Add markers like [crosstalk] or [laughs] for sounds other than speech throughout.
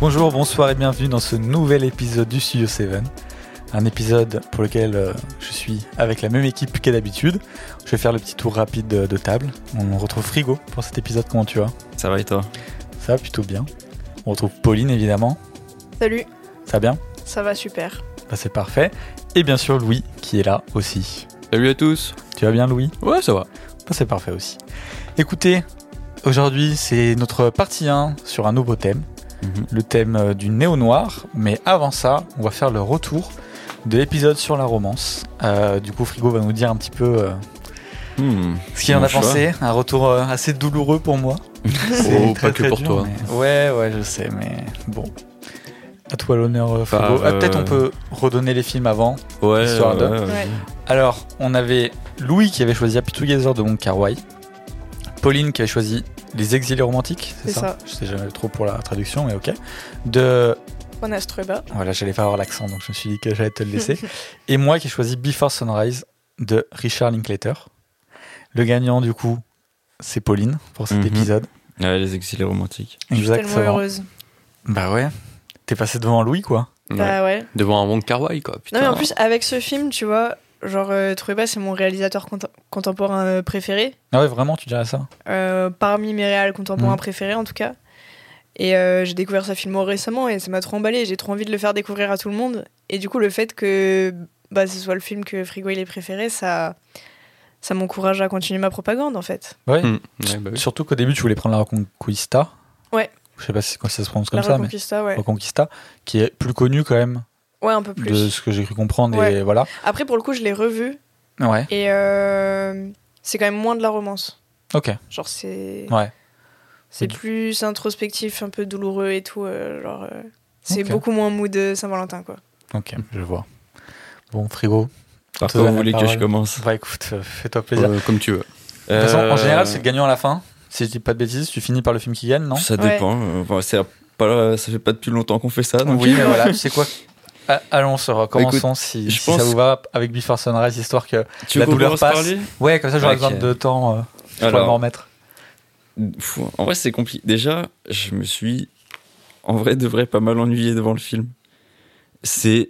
Bonjour, bonsoir et bienvenue dans ce nouvel épisode du Studio 7. Un épisode pour lequel euh, je suis avec la même équipe qu'à d'habitude. Je vais faire le petit tour rapide de, de table. On retrouve Frigo pour cet épisode. Comment tu vas? Ça va et toi? Ça va plutôt bien. On retrouve Pauline évidemment. Salut, Ça va bien? Ça va super. Bah, C'est parfait. Et bien sûr Louis qui est là aussi. Salut à tous Tu vas bien Louis? Ouais, ça va. Bah, C'est parfait aussi. Écoutez, aujourd'hui c'est notre partie 1 sur un nouveau thème. Mhm. le thème euh, du néo-noir. Mais avant ça, on va faire le retour de l'épisode sur la romance. Euh, du coup, Frigo va nous dire un petit peu euh, Hmm. ce qu'il en a choix. pensé. Un retour euh, assez douloureux pour moi. [laughs] C'est Oh, très, pas que très pour dur, toi. mais- Ouais, ouais, je sais, mais bon. À toi l'honneur, Frigo. Bah, Ah, Peut-être on peut redonner les films avant. Ouais, Histoire de- ouais, vas-y. Ouais. Alors, on avait Louis qui avait choisi Happy Together de Wong Kar Wai. Pauline qui avait choisi Les Exilés Romantiques, c'est ça, ça. Je sais jamais trop pour la traduction, mais ok. De Juan Astrueba. Voilà, j'allais pas avoir l'accent, donc je me suis dit que j'allais te le laisser. [laughs] et moi qui ai choisi Before Sunrise de Richard Linklater. Le gagnant, du coup, c'est Pauline pour cet Mhm. épisode. Ouais, les exilés romantiques. Je suis tellement heureuse. Bah ouais. T'es passé devant Louis, quoi. Bah ouais. Devant un Wong Kar Wai, quoi. Putain. Non mais en plus avec ce film, tu vois, genre euh, Trueba c'est mon réalisateur cont- contemporain euh, préféré. Ah ouais, vraiment, tu dirais ça? Euh, parmi mes réals contemporains Mhm. préférés en tout cas. Et euh, j'ai découvert sa film récemment et ça m'a trop emballé. J'ai trop envie de le faire découvrir à tout le monde. Et du coup, le fait que bah, ce soit le film que Frigo il est préféré, ça, ça m'encourage à continuer ma propagande en fait. Ouais. Ouais, bah oui. Surtout qu'au début, tu voulais prendre la Reconquista. Ouais. Je sais pas si ça se prononce comme La ça, mais Reconquista, ouais. Reconquista, qui est plus connu quand même Ouais, un peu plus. de ce que j'ai cru comprendre. Et Ouais. voilà. Après, pour le coup, je l'ai revu Ouais. et euh, c'est quand même moins de la romance. Ok. Genre, c'est. Ouais. C'est plus introspectif, un peu douloureux et tout. euh, genre, euh, c'est beaucoup moins mood de Saint-Valentin, quoi. Ok, je vois. Bon, frigo. Par vous voulez que je commence? Bah écoute, fais-toi plaisir. Euh, comme tu veux. De toute façon, en général, c'est le gagnant à la fin. Si je dis pas de bêtises, tu finis par le film qui gagne, non? Ça Ouais. dépend. enfin, c'est pas, ça fait pas depuis longtemps qu'on fait ça. Donc... Oui, [laughs] mais voilà, tu sais quoi? Allons, Sora, commençons si, je si ça pense- vous va avec Before Sunrise, histoire que. Tu La douleur passe. Ouais, comme ça j'aurai Ok. besoin de temps euh, je pourrai Alors, m'en remettre. En vrai, c'est compliqué. Déjà, je me suis, en vrai, de vrai, pas mal ennuyé devant le film. C'est.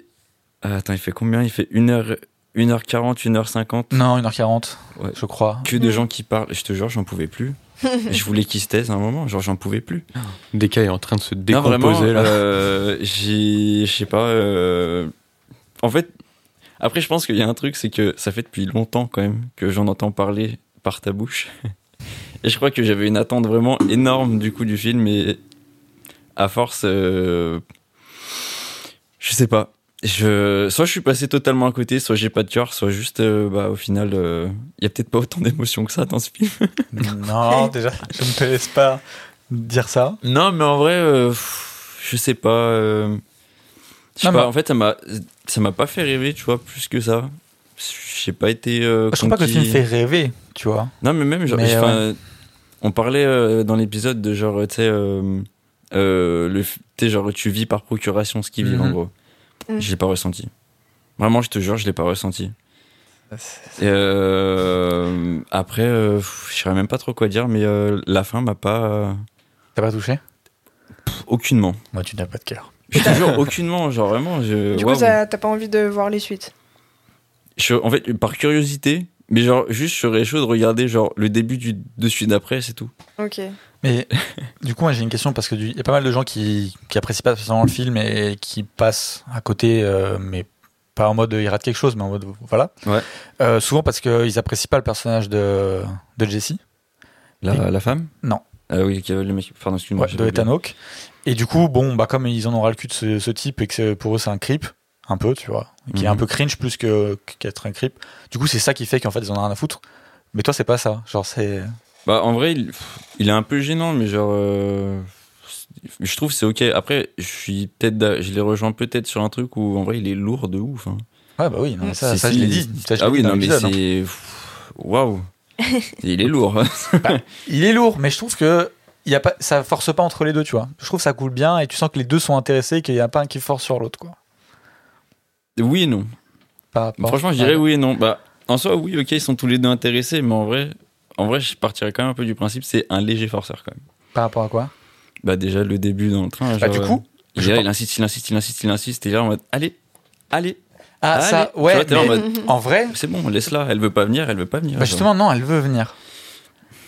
Ah, attends, il fait combien? Il fait 1h... 1h40, 1h50. Non, 1h40, Ouais. je crois. Que de Mm. gens qui parlent. Je te jure, j'en pouvais plus. [laughs] je voulais qu'ils se taisent à un moment. Genre, j'en pouvais plus. [gasps] Deka est en train de se Non, décomposer vraiment, là. euh, j'ai. Je sais pas. euh, En fait. Après, je pense qu'il y a un truc, c'est que ça fait depuis longtemps quand même que j'en entends parler par ta bouche. [laughs] Et je crois que j'avais une attente vraiment énorme du coup du film et à force, euh, je sais pas. Je, soit je suis passé totalement à côté, soit j'ai pas de cœur, soit juste, euh, bah, au final, il y a peut-être pas autant d'émotions que ça dans ce film. [laughs] non, déjà, je ne te laisse pas dire ça. Non, mais en vrai, euh, pff, je sais pas. euh, je sais Non, pas, mais- en fait, ça m'a, ça m'a pas fait rêver, tu vois, plus que ça. J'ai pas été. euh, Je trouve pas que le film fait rêver, tu vois. Non, mais même, genre, Mais, on parlait euh, dans l'épisode de genre, tu sais, euh, euh, le, genre, tu vis par procuration ce qu'ils vivent, Mhm. en gros. Mhm. Je l'ai pas ressenti. Vraiment, je te jure, je l'ai pas ressenti. Et, euh, après, euh, je saurais même pas trop quoi dire, mais euh, la fin m'a pas. euh, T'as pas touché? Pff, aucunement. Moi, tu n'as pas de cœur. Je te jure, aucunement, genre vraiment. Je, Du waouh. coup, t'as t'as pas envie de voir les suites? Je- en fait, par curiosité, mais genre, juste, je serais chaud de regarder, genre, le début du, de celui d'après, c'est tout. Ok. Mais du coup, moi j'ai une question parce que il y a pas mal de gens qui, qui apprécient pas spécialement le film et qui passent à côté, euh, mais pas en mode il rate quelque chose, mais en mode voilà. Ouais. Euh, souvent parce qu'ils apprécient pas le personnage de, de Jessie, La, la femme? Non. Ah oui, qui avait le mec. Pardon, excuse-moi. ouais, de. Ethan Hawke. Et du coup, bon, bah comme ils en ont ras le cul de ce, ce type et que pour eux c'est un creep, un peu, tu vois, qui est un Mhm. peu cringe plus qu'être un creep. Du coup, c'est ça qui fait qu'en fait ils en ont rien à foutre. Mais toi, c'est pas ça. Genre, c'est. Bah, en vrai, il, il est un peu gênant, mais genre. euh, je trouve que c'est ok. Après, je suis peut-être. Je les rejoins peut-être sur un truc où en vrai il est lourd de ouf. hein. Ouais, bah oui, non, mais ça, ça je l'ai dit. Ça, je Ah oui, non, mais l'épisode, hein. c'est. Waouh! il est lourd. [laughs] Il est lourd, mais je trouve que y a pas, ça force pas entre les deux, tu vois. Je trouve que ça coule bien et tu sens que les deux sont intéressés et qu'il n'y a pas un qui force sur l'autre, quoi. oui et non. Par rapport- Franchement, je dirais oui et non. Bah, en soi, oui, ok, ils sont tous les deux intéressés, mais en vrai, en vrai, je partirais quand même un peu du principe, c'est un léger forceur quand même. Par rapport à quoi? Bah, déjà, le début dans le train. Bah, genre, du coup, Et Je là, pense- il insiste, il insiste, il insiste, il insiste. Et là, en mode, allez, allez, Ah, allez. ça, ouais. vois, t'es en mais mode, [laughs] en vrai, c'est bon, laisse-la. Elle veut pas venir, elle veut pas venir. bah justement, non, elle veut venir.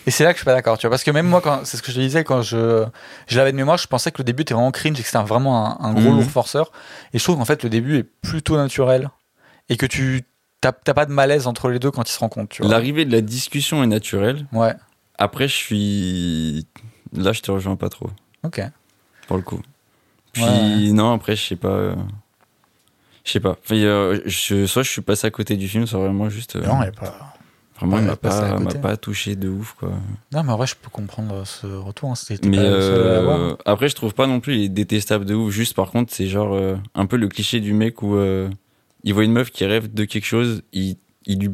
Et c'est là que je suis pas d'accord, tu vois. Parce que même moi, quand, c'est ce que je te disais, quand je, je l'avais de mémoire, je pensais que le début était vraiment cringe et que c'était vraiment un, un gros Mhm. lourd forceur. Et je trouve qu'en fait, le début est plutôt naturel. Et que tu, t'as t'as pas de malaise entre les deux quand ils se rencontrent. L'arrivée de la discussion est naturelle. Ouais. Après, je suis. Là, je te rejoins pas trop, Ok. pour le coup. Puis, Ouais. non, après, je sais pas. euh, Je sais pas. Enfin, euh, je- soit je suis passé à côté du film, soit vraiment juste. euh, Non, il pas. vraiment, il m'a pas, touché de ouf, quoi. Non, mais en vrai, je peux comprendre ce retour. Hein. C'était Mais pas euh, après, je trouve pas non plus il est détestable de ouf. Juste, par contre, c'est genre euh, un peu le cliché du mec où euh, il voit une meuf qui rêve de quelque chose, il, il lui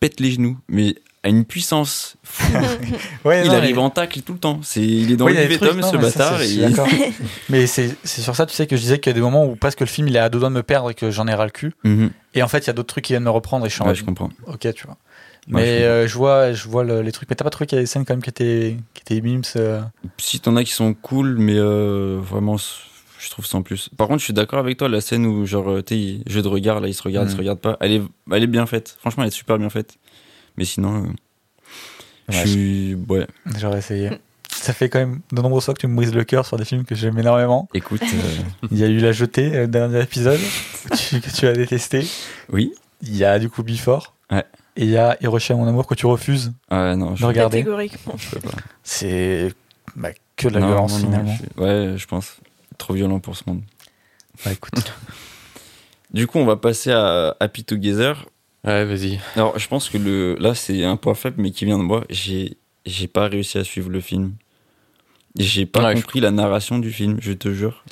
pète les genoux, mais à une puissance fou. [laughs] Ouais, il non, arrive mais- en tacle tout le temps. C'est, il est dans Oui, le ce mais bâtard. et- [laughs] mais c'est c'est sur ça, tu sais, que je disais qu'il y a des moments où presque le film il est à deux doigts de me perdre et que j'en ai ras le cul. Mhm. Et en fait, il y a d'autres trucs qui viennent me reprendre et je suis en Ouais, je comprends. ok, tu vois. Ouais, je mais euh, je vois, je vois le- les trucs. Mais t'as pas trouvé qu'il y a des scènes quand même qui étaient, qui étaient mimes euh, Si t'en as qui sont cool, mais euh, vraiment, je trouve sans plus. Par contre, je suis d'accord avec toi, la scène où, genre, euh, tu sais, jeu de regard, là, il se regarde, il Mhm. se regarde pas, elle est, elle est bien faite. Franchement, elle est super bien faite. Mais sinon, euh, je Ouais, suis. Ouais, J'aurais essayé. Ça fait quand même de nombreuses fois que tu me brises le cœur sur des films que j'aime énormément. écoute, [laughs] euh, Il y a eu La Jetée, le dernier épisode, que tu, que tu as détesté. oui. Il y a du coup Before. Ouais. Et il y a Hiroshima mon amour que tu refuses Ah non, je de regarder. Catégoriquement. je peux pas. C'est bah, que de la Non, violence non, non, finalement. je Ouais, je pense. Trop violent pour ce monde. Bah écoute. [laughs] Du coup, on va passer à Happy Together. Ouais, vas-y. Alors, je pense que le, là, c'est un point faible, mais qui vient de moi. J'ai, j'ai pas réussi à suivre le film. J'ai pas Ouais, je- compris la narration du film, je te jure.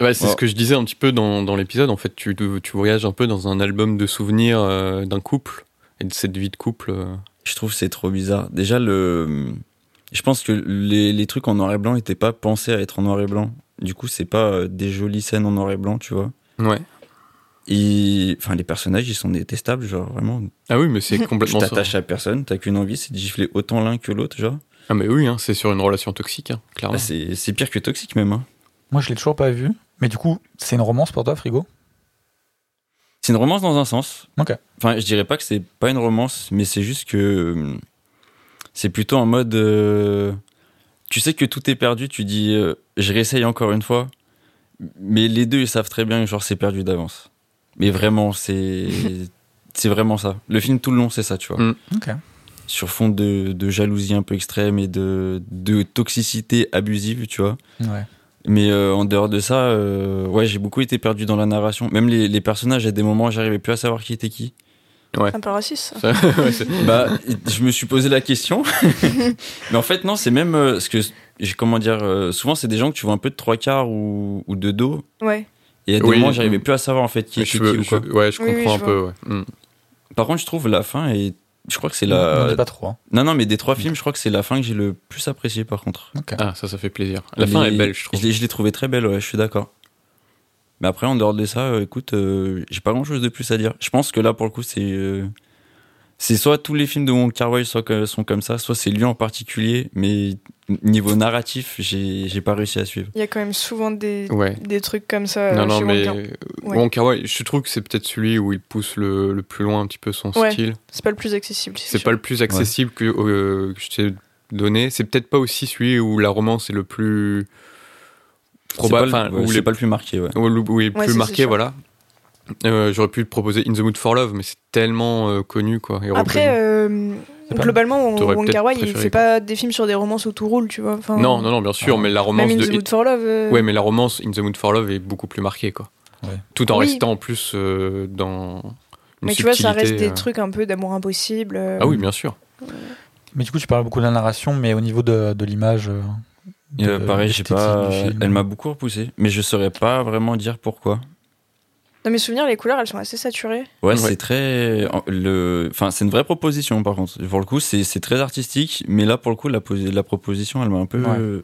Ouais, c'est ce que je disais un petit peu dans, dans l'épisode. En fait, tu, tu voyages un peu dans un album de souvenirs euh, d'un couple et de cette vie de couple. euh. Je trouve que c'est trop bizarre. Déjà, le, je pense que les, les trucs en noir et blanc étaient pas pensés à être en noir et blanc. Du coup, c'est pas euh, des jolies scènes en noir et blanc, tu vois. Ouais. Et, enfin, les personnages, ils sont détestables, genre vraiment. Ah oui, mais c'est Tu [laughs] complètement ça. t'attaches à personne, t'as qu'une envie, c'est de gifler autant l'un que l'autre, genre. Ah mais oui, hein, c'est sur une relation toxique, hein, Bah, clairement. c'est, c'est pire que toxique même. Hein. Moi je l'ai toujours pas vu. Mais du coup, c'est une romance pour toi, Frigo? C'est une romance dans un sens. Ok. Enfin, je dirais pas que c'est pas une romance, mais c'est juste que euh, c'est plutôt en mode. euh, tu sais que tout est perdu, tu dis euh, je réessaye encore une fois, mais les deux ils savent très bien que genre c'est perdu d'avance. Mais vraiment, c'est [laughs] c'est vraiment ça. Le film tout le long c'est ça, tu vois. Mm. Sur fond de, de jalousie un peu extrême et de, de toxicité abusive, tu vois. Ouais. Mais euh, en dehors de ça, euh, ouais, j'ai beaucoup été perdu dans la narration. Même les, les personnages, à des moments, j'arrivais plus à savoir qui était qui. C'est un peu raciste. ça. [laughs] Ouais, [laughs] Bah, je me suis posé la question. [laughs] Mais en fait, non, c'est même euh, ce que j'ai comment dire. euh, souvent, c'est des gens que tu vois un peu de trois quarts ou, ou de dos. Ouais. Et à des Oui, moments, j'arrivais plus à savoir en fait qui était je, qui ou je- quoi. ouais, je Oui, oui, comprends je un peu. Ouais. Mm. Par contre, je trouve la fin et je crois que c'est la. dit pas trop. hein. Non, non, mais des trois films, je crois que c'est la fin que j'ai le plus apprécié par contre. Ok. Ah, ça, ça fait plaisir. La Les- fin est belle, je trouve. Je l'ai, je l'ai trouvé très belle, ouais, je suis d'accord. Mais après, en dehors de ça, euh, écoute, euh, j'ai pas grand chose de plus à dire. Je pense que là, pour le coup, c'est. euh, c'est soit tous les films de Wong Kar Wai sont, que- sont comme ça, soit c'est lui en particulier, mais niveau narratif, j'ai, j'ai pas réussi à suivre. Il y a quand même souvent des, Ouais. des trucs comme ça. non, non, chez mais Wong Kar- Ouais. Wong Kar-wai, je trouve que c'est peut-être celui où il pousse le, le plus loin un petit peu son Ouais. style. C'est pas le plus accessible. C'est pas le plus accessible que, euh, que je t'ai donné. C'est peut-être pas aussi celui où la romance est le plus probable, c'est pas, c'est les pas le plus marqué, ouais. où le- où il est Ouais, plus marqué, voilà. Euh, J'aurais pu te proposer In the Mood for Love, mais c'est tellement euh, connu, quoi. et Après, euh, globalement, Wong Kar Wai, il fait quoi. pas des films sur des romances où tout roule, tu vois. Enfin, non, non, non, bien sûr, Ah. mais la romance Même In de. the Mood for Love. euh, Ouais, mais la romance In the Mood for Love est beaucoup plus marquée, quoi. Ouais. Tout en Oui. restant en plus euh, dans. Une mais tu vois, ça reste des trucs un peu d'amour impossible. euh, Ah oui, bien sûr. Mais du coup, tu parles beaucoup de la narration, mais au niveau de, de l'image. Euh, Et, euh, pareil, j'ai pas. Elle m'a beaucoup repoussé, mais je saurais pas vraiment dire pourquoi. Dans mes souvenirs, les couleurs, elles sont assez saturées. Ouais, Ouais. c'est très. Le... Enfin, c'est une vraie proposition par contre. Pour le coup, c'est c'est très artistique, mais là, pour le coup, la, la proposition, elle m'a un peu. Ouais.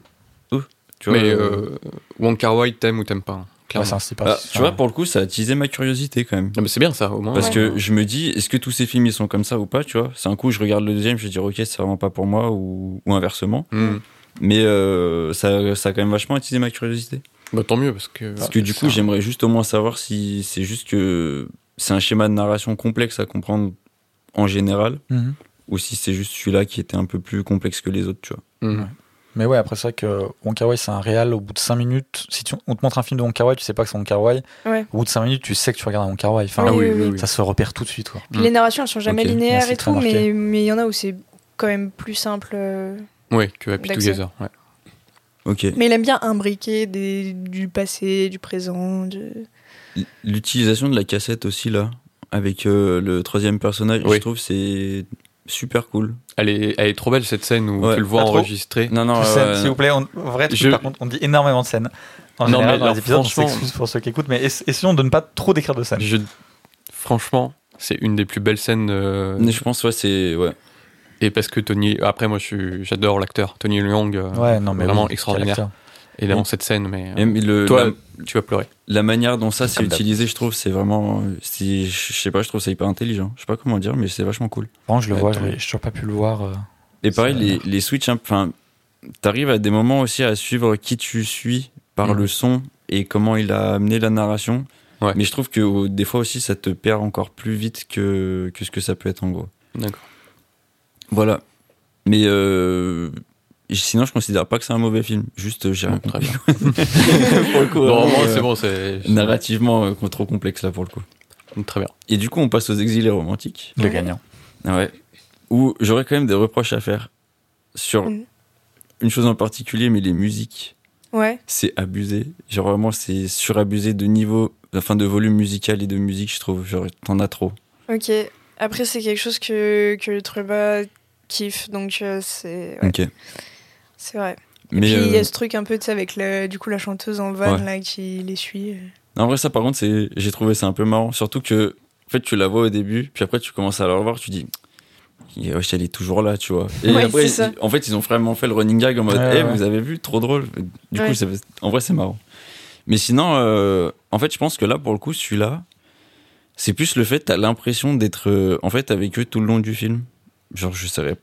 Oh, tu vois, mais euh, euh, Wong Kar Wai, t'aimes ou t'aimes pas hein, c'est un style bah, tu vois, pour le coup, ça a attisé ma curiosité quand même. Non, mais c'est bien ça, au moins. Parce Ouais. que je me dis, est-ce que tous ces films ils sont comme ça ou pas, tu vois? C'est un coup, je regarde le deuxième, je vais dire, ok, c'est vraiment pas pour moi ou, ou inversement. Hmm. Mais euh, ça, ça a quand même vachement attisé ma curiosité. Bah, tant mieux, parce que. Parce que du coup, j'aimerais juste au moins savoir si c'est juste que c'est un schéma de narration complexe à comprendre en général, Mhm. ou si c'est juste celui-là qui était un peu plus complexe que les autres, tu vois. Mhm. Ouais. Mais ouais, après, c'est vrai que Wong Kar Wai, c'est un réal. Au bout de 5 minutes, si tu- on te montre un film de Wong Kar Wai, tu sais pas que c'est Wong Kar Wai. Ouais. Au bout de 5 minutes, tu sais que tu regardes un Wong Kar Wai. Enfin, Oui, Ah oui, oui, oui, oui. oui. ça se repère tout de suite, quoi. Puis les narrations, elles sont jamais Ok. linéaires et tout, marqué. mais mais il y en a où c'est quand même plus simple. Euh. Ouais, que Happy. Together. Ouais. Ok. Mais il aime bien imbriquer des, du passé, du présent. De... L'utilisation de la cassette aussi, là, avec euh, le troisième personnage, Oui. je trouve c'est super cool. Elle est, elle est trop belle cette scène où Ouais. tu le vois enregistré. Non, non, ouais, s'il vous plaît. On, vrai truc, Je- par contre, on dit énormément de scènes. En Non, général, mais dans les épisodes, on franchement- s'excuse pour ceux qui écoutent, mais ess- essayons de ne pas trop décrire de scènes. Je, franchement, c'est une des plus belles scènes. euh, Mais je pense, ouais, c'est. Ouais. Et parce que Tony. Après, moi, j'adore l'acteur. Tony Leung. euh, Ouais, non, mais vraiment oui, extraordinaire. Et dans cette scène, mais. euh, le, toi, la, tu vas pleurer. la manière dont ça c'est d'hab. utilisé, je trouve, c'est vraiment. c'est- Je sais pas, je trouve ça hyper intelligent. Je sais pas comment dire, mais c'est vachement cool. Bon, je le Ouais, vois, je toujours pas pu le voir. euh. Et pareil, les, les switches, hein, enfin, t'arrives à des moments aussi à suivre qui tu suis par Mhm. le son et comment il a amené la narration. Ouais. Mais je trouve que euh, des fois aussi, ça te perd encore plus vite que, que ce que ça peut être en gros. D'accord. Voilà. Mais euh, sinon, je considère pas que c'est un mauvais film. Juste, j'ai rien très compris. bien. [laughs] pour le coup, Bon, vraiment, moi, euh, c'est bon, c'est. Narrativement, euh, trop complexe là pour le coup. Très bien. Et du coup, on passe aux exilés romantiques. Le gagnant. Ouais. Où j'aurais quand même des reproches à faire sur Mhm. une chose en particulier, mais les musiques. Ouais. c'est abusé. Genre vraiment, c'est surabusé de niveau, enfin de volume musical et de musique, je trouve. Genre, t'en as trop. Ok. Après, c'est quelque chose que, que Truba kiffe, donc euh, c'est ouais, Ok. c'est vrai. Mais Puis il y euh, a ce truc un peu, tu sais, avec le, du coup la chanteuse en van Ouais. là qui les suit. euh. en vrai, ça par contre, c'est, j'ai trouvé ça un peu marrant. Surtout que, en fait, tu la vois au début, puis après, tu commences à la revoir, tu dis. Wesh, elle est toujours là, tu vois. Et Ouais, après, en fait, ils ont vraiment fait le running gag en mode, Ouais, Eh, ouais. vous avez vu, trop drôle. Du Ouais. coup, en vrai, c'est marrant. Mais sinon, euh, en fait, je pense que là, pour le coup, celui-là, c'est plus le fait, t'as l'impression d'être, euh, en fait, avec eux tout le long du film. Genre, je savais.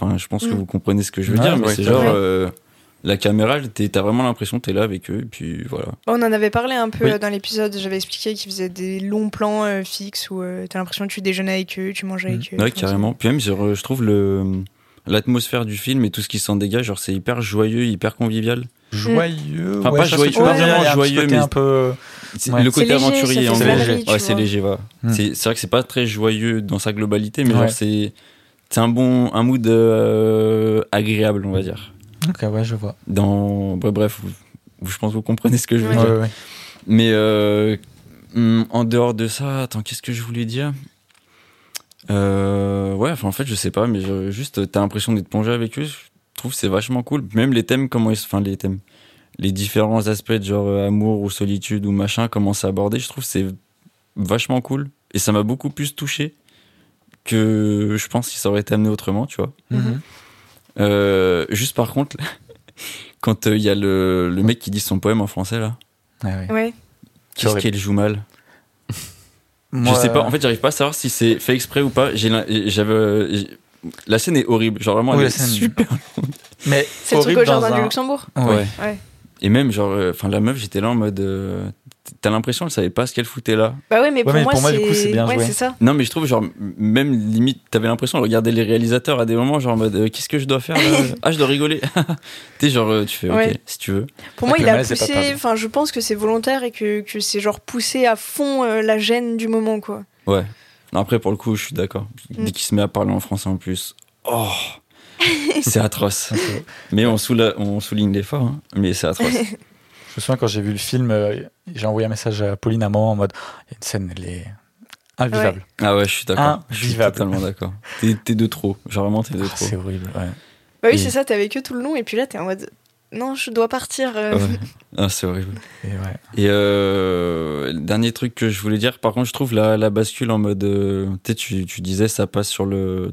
Enfin, je pense que Mm. vous comprenez ce que je veux dire, mais ouais, c'est genre, euh, la caméra, t'es- t'as vraiment l'impression que t'es là avec eux, et puis voilà. Bon, on en avait parlé un peu Oui. euh, dans l'épisode, j'avais expliqué qu'ils faisaient des longs plans euh, fixes où euh, t'as l'impression que tu déjeunes avec eux, tu manges avec eux. Ouais, carrément. Puis même, genre, je trouve le l'atmosphère du film et tout ce qui s'en dégage, genre, c'est hyper joyeux, hyper convivial. Joyeux. Enfin, ouais, pas joyeux, pas vraiment joyeux, mais- un peu. C'est Ouais. le côté C'est léger, aventurier, Ouais, vois. c'est léger, va. Hmm. C'est c'est vrai que c'est pas très joyeux dans sa globalité, mais genre, c'est c'est un bon un mood euh, agréable, on va dire. Ok, ouais, je vois. Dans bref, bref, vous- vous- je pense que vous comprenez ce que je veux Ouais. dire. Ouais, ouais. Mais euh, hum, en dehors de ça, attends, qu'est-ce que je voulais dire? Euh, Ouais, enfin en fait, je sais pas, mais je- juste t'as l'impression d'être plongé avec eux. Je trouve c'est vachement cool. Même les thèmes, comment ils, enfin les thèmes, les différents aspects de genre euh, amour ou solitude ou machin, comment c'est abordé, je trouve c'est vachement cool. Et ça m'a beaucoup plus touché que je pense qu'il ça aurait été amené autrement, tu vois. Mhm. Euh, juste par contre, [laughs] quand euh, il y a le, le mec qui dit son poème en français là. Ouais. Ouais. Qu'est-ce qu'elle joue mal? [laughs] Moi, Je sais pas, en fait, j'arrive pas à savoir si c'est fait exprès ou pas. J'avais la scène est horrible, genre vraiment Oui, elle la est scène est super. [laughs] Mais C'est le truc au jardin dans du un- Luxembourg. Ouais. Ouais. Et même genre euh, enfin la meuf, j'étais là en mode euh, t'as l'impression elle savait pas ce qu'elle foutait là. Bah ouais, mais pour mais moi, pour moi, du coup, c'est bien ouais, joué. c'est ça. Non, mais je trouve genre même limite t'avais l'impression de regarder les réalisateurs à des moments genre en mode euh, qu'est-ce que je dois faire là [laughs] Ah, je dois rigoler. [laughs] tu sais genre tu fais OK si tu veux. Pour moi, que il a poussé. Enfin, je pense que c'est volontaire et que, que c'est genre poussé à fond euh, la gêne du moment, quoi. Ouais. Après pour le coup, je suis d'accord. Mm. Dès qu'il se met à parler en français en plus. Oh. [laughs] c'est atroce. Mais on, soula- on souligne l'effort, hein, mais c'est atroce. [laughs] Je me souviens quand j'ai vu le film, euh, j'ai envoyé un message à Pauline à un moment en mode il y a une scène, elle est invivable. Ah ouais, je suis d'accord. Je suis Invivable. totalement d'accord. T'es de trop. Genre vraiment, t'es de Ah, trop. c'est horrible. Ouais. Bah oui, Et- c'est ça, t'es avec eux tout le long et puis là, t'es en mode. Non, je dois partir. euh. Ouais. Ah, c'est horrible. Et ouais. Et euh, dernier truc que je voulais dire, par contre, je trouve la, la bascule en mode. euh, tu tu, disais, ça passe sur le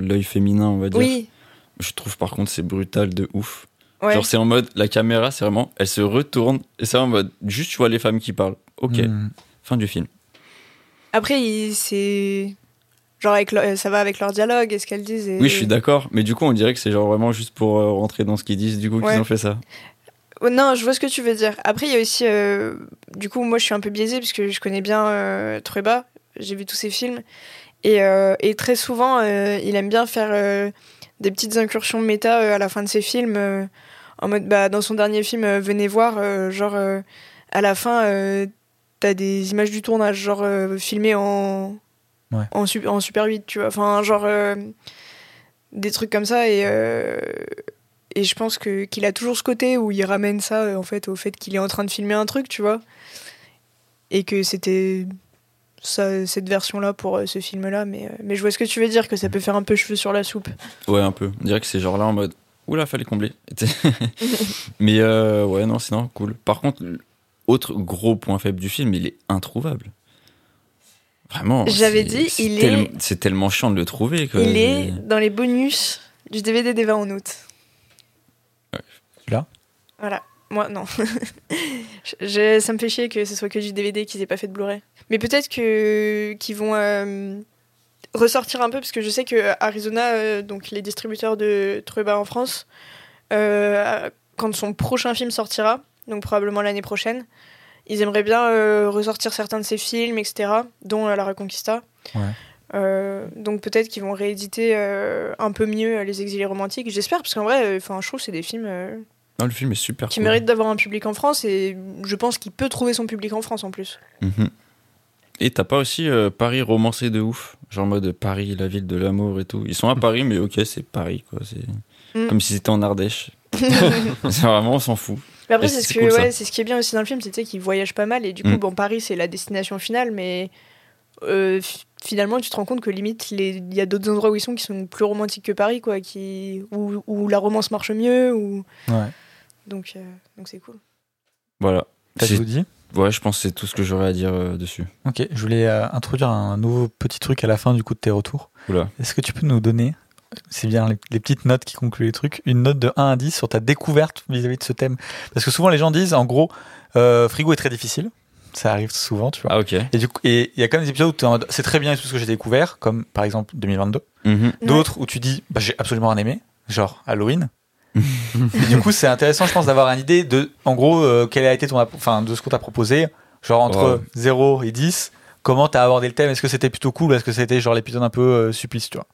l'œil féminin, on va dire. Oui, Je trouve par contre, c'est brutal de ouf. ouais. Genre, c'est en mode. La caméra, c'est vraiment. Elle se retourne et c'est en mode. Juste, tu vois les femmes qui parlent. Ok, Mhm. fin du film. Après, c'est. Genre, avec leur- ça va avec leur dialogue et ce qu'elles disent. et- Oui, je suis d'accord, mais du coup, on dirait que c'est genre vraiment juste pour euh, rentrer dans ce qu'ils disent, du coup, Ouais. qu'ils ont fait ça. Oh, non, je vois ce que tu veux dire. Après, il y a aussi. euh, du coup, moi, je suis un peu biaisée puisque je connais bien euh, Trueba. J'ai vu tous ses films. Et, euh, et très souvent, euh, il aime bien faire euh, des petites incursions méta euh, à la fin de ses films. euh, en mode, bah, dans son dernier film, euh, Venez voir, euh, genre, euh, à la fin, euh, t'as des images du tournage, genre, euh, filmées en, Ouais. en, su- en Super 8, tu vois. Enfin, genre, euh, des trucs comme ça. Et. euh, et je pense qu'il a toujours ce côté où il ramène ça euh, en fait au fait qu'il est en train de filmer un truc, tu vois. Et que c'était cette version-là pour ce film-là, mais, mais je vois ce que tu veux dire, que ça peut faire un peu cheveux sur la soupe. Ouais, un peu. On dirait que c'est genre là en mode. Oula, fallait combler. [laughs] Mais euh, ouais, non, sinon, cool. Par contre, autre gros point faible du film, il est introuvable. Vraiment. J'avais c'est- dit, c'est il tellement- est- C'est tellement chiant de le trouver. Quoi. Il est dans les bonus du DVD des 20 en août. Là? Voilà. Moi, non. [laughs] Je- je- ça me fait chier que ce soit que du DVD qu'ils aient pas fait de Blu-ray. Mais peut-être que qu'ils vont euh, ressortir un peu, parce que je sais que Arizona, euh, donc les distributeurs de Trueba en France, euh, quand son prochain film sortira, donc probablement l'année prochaine, ils aimeraient bien euh, ressortir certains de ses films, etc., dont euh, La Reconquista. Ouais. Euh, donc peut-être qu'ils vont rééditer un peu mieux Les Exilés Romantiques. J'espère, parce qu'en vrai, enfin, je trouve que c'est des films Non, le film est super qui cool. méritent d'avoir un public en France, et je pense qu'il peut trouver son public en France en plus. Mhm. Et t'as pas aussi euh, Paris romancé de ouf? Genre en mode Paris, la ville de l'amour et tout. Ils sont à Paris, mais ok, c'est Paris, quoi. C'est Mm. comme si c'était en Ardèche. [laughs] c'est vraiment, on s'en fout. Mais après, c'est ce, que, cool, ouais, c'est ce qui est bien aussi dans le film, c'est qu'il voyage pas mal, et du coup, Mm. bon, Paris, c'est la destination finale, mais euh, fi- finalement, tu te rends compte que limite, il y a d'autres endroits où ils sont qui sont plus romantiques que Paris, quoi, qui, où, où la romance marche mieux, ou... Ouais. donc euh, donc c'est cool. Voilà. T'as tout dit? Ouais, je pense que c'est tout ce que j'aurais à dire euh, dessus. Ok, je voulais euh, introduire un nouveau petit truc à la fin du coup de tes retours. Est-ce que tu peux nous donner, c'est bien les, les petites notes qui concluent les trucs, une note de 1 à 10 sur ta découverte vis-à-vis de ce thème Parce que souvent les gens disent, en gros, euh, Frigo est très difficile. Ça arrive souvent, tu vois. Ah, ok. Et du coup, il y a quand même des épisodes où en mode, c'est très bien tout ce que j'ai découvert, comme par exemple 2022. Mhm. D'autres où tu dis, bah, j'ai absolument rien aimé, genre Halloween. [laughs] et du coup, c'est intéressant, je pense, d'avoir une idée de, en gros, euh, quel a été ton, enfin, de ce qu'on t'a proposé, genre entre Ouais. 0 et 10. Comment t'as abordé le thème? Est-ce que c'était plutôt cool ou est-ce que c'était genre l'épisode un peu euh, supplice, tu vois?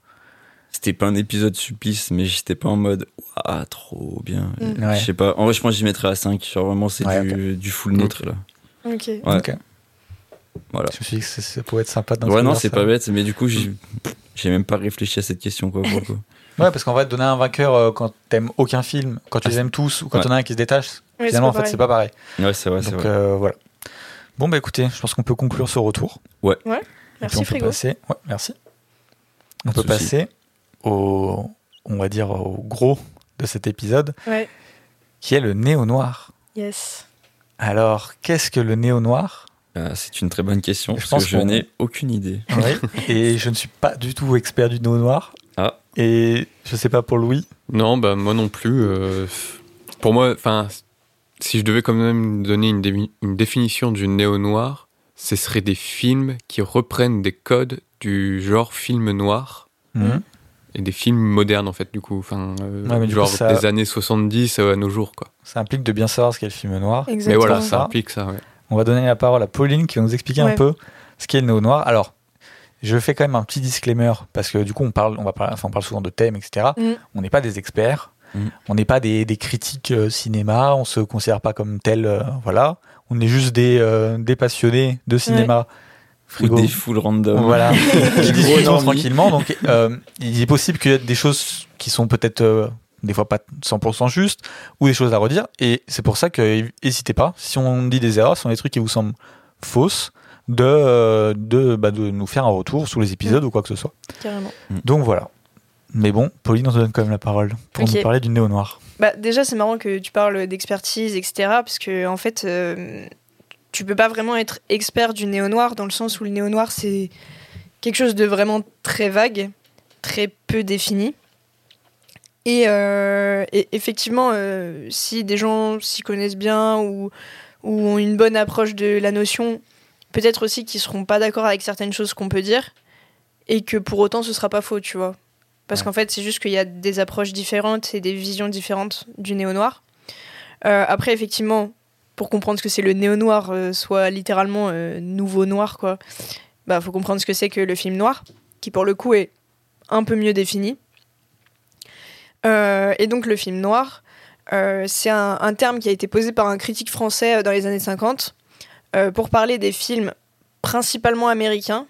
C'était pas un épisode supplice, mais j'étais pas en mode ah trop bien. Mm. Ouais. Je sais pas. En vrai, je pense que j'y mettrais à 5. Genre vraiment, c'est Ouais, du, du full neutre là. Ok. Ouais. Ok. Voilà. Je me suis dit que ça, pouvait être sympa Ouais, d'introduire non, c'est pas bête, mais du coup, j'ai j'ai même pas réfléchi à cette question quoi. coup. [laughs] Ouais, parce qu'en vrai, donner un vainqueur euh, quand t'aimes aucun film, quand tu Ah, les aimes tous ou quand ouais. t'en as un qui se détache, Ouais, finalement, en c'est pas fait, c'est pas pareil. Ouais, c'est vrai, c'est Donc vrai. euh, voilà. Bon, bah écoutez, je pense qu'on peut conclure ce retour. Et puis, Merci on peut Frigo. passer... ouais, merci. On Pas peut passer au, on va dire, au gros de cet épisode, Ouais. qui est le néo-noir. Yes. Alors, qu'est-ce que le néo-noir Ah, c'est une très bonne question Je parce pense que je n'ai aucune idée. Oui. [laughs] Et je ne suis pas du tout expert du néo-noir. Ah. Et je sais pas pour Louis. Non, bah moi non plus. euh, pour moi, enfin, si je devais quand même donner une, définition du néo-noir, ce serait des films qui reprennent des codes du genre film noir Mhm. Et des films modernes en fait du coup, enfin, euh, Ouais, mais genre coup, ça- des années 70 à nos jours quoi. Ça implique de bien savoir ce qu'est le film noir. Mais Exactement. voilà, ça. implique ça. Ouais. On va donner la parole à Pauline qui va nous expliquer un peu ce qu'est le néo-noir. Alors, je fais quand même un petit disclaimer parce que du coup, on parle, on va parler, enfin, on parle souvent de thèmes, etc. Mm. On n'est pas des experts, Mm. on n'est pas des, des critiques euh, cinéma, on se considère pas comme tel, euh, voilà. On est juste des, euh, des passionnés de cinéma. Frigo. des full random. Voilà, [laughs] normie. tranquillement. Donc, euh, il est possible qu'il y ait des choses qui sont peut-être euh, des fois pas 100% justes ou des choses à redire. Et c'est pour ça que n'hésitez pas. Si on dit des erreurs, si on a des trucs qui vous semblent fausses, de, euh, de, bah, de nous faire un retour sous les épisodes ou quoi que ce soit. Carrément. Donc voilà. Mais bon, Pauline, on te donne quand même la parole pour nous parler du néo noir. Bah, déjà, c'est marrant que tu parles d'expertise, etc. Parce que, en fait, euh, tu peux pas vraiment être expert du néo-noir dans le sens où le néo-noir, c'est quelque chose de vraiment très vague, très peu défini. Et, euh, et effectivement, euh, si des gens s'y connaissent bien ou, ou ont une bonne approche de la notion, peut-être aussi qu'ils seront pas d'accord avec certaines choses qu'on peut dire et que pour autant ce sera pas faux, tu vois. Parce Ouais. qu'en fait, c'est juste qu'il y a des approches différentes et des visions différentes du néo-noir. Euh, après, effectivement, pour comprendre ce que c'est le néo-noir, euh, soit littéralement euh, nouveau noir, quoi, bah, faut comprendre ce que c'est que le film noir, qui pour le coup est un peu mieux défini. Euh, et donc, le film noir, c'est un, un terme qui a été posé par un critique français dans les années 50 euh, pour parler des films principalement américains,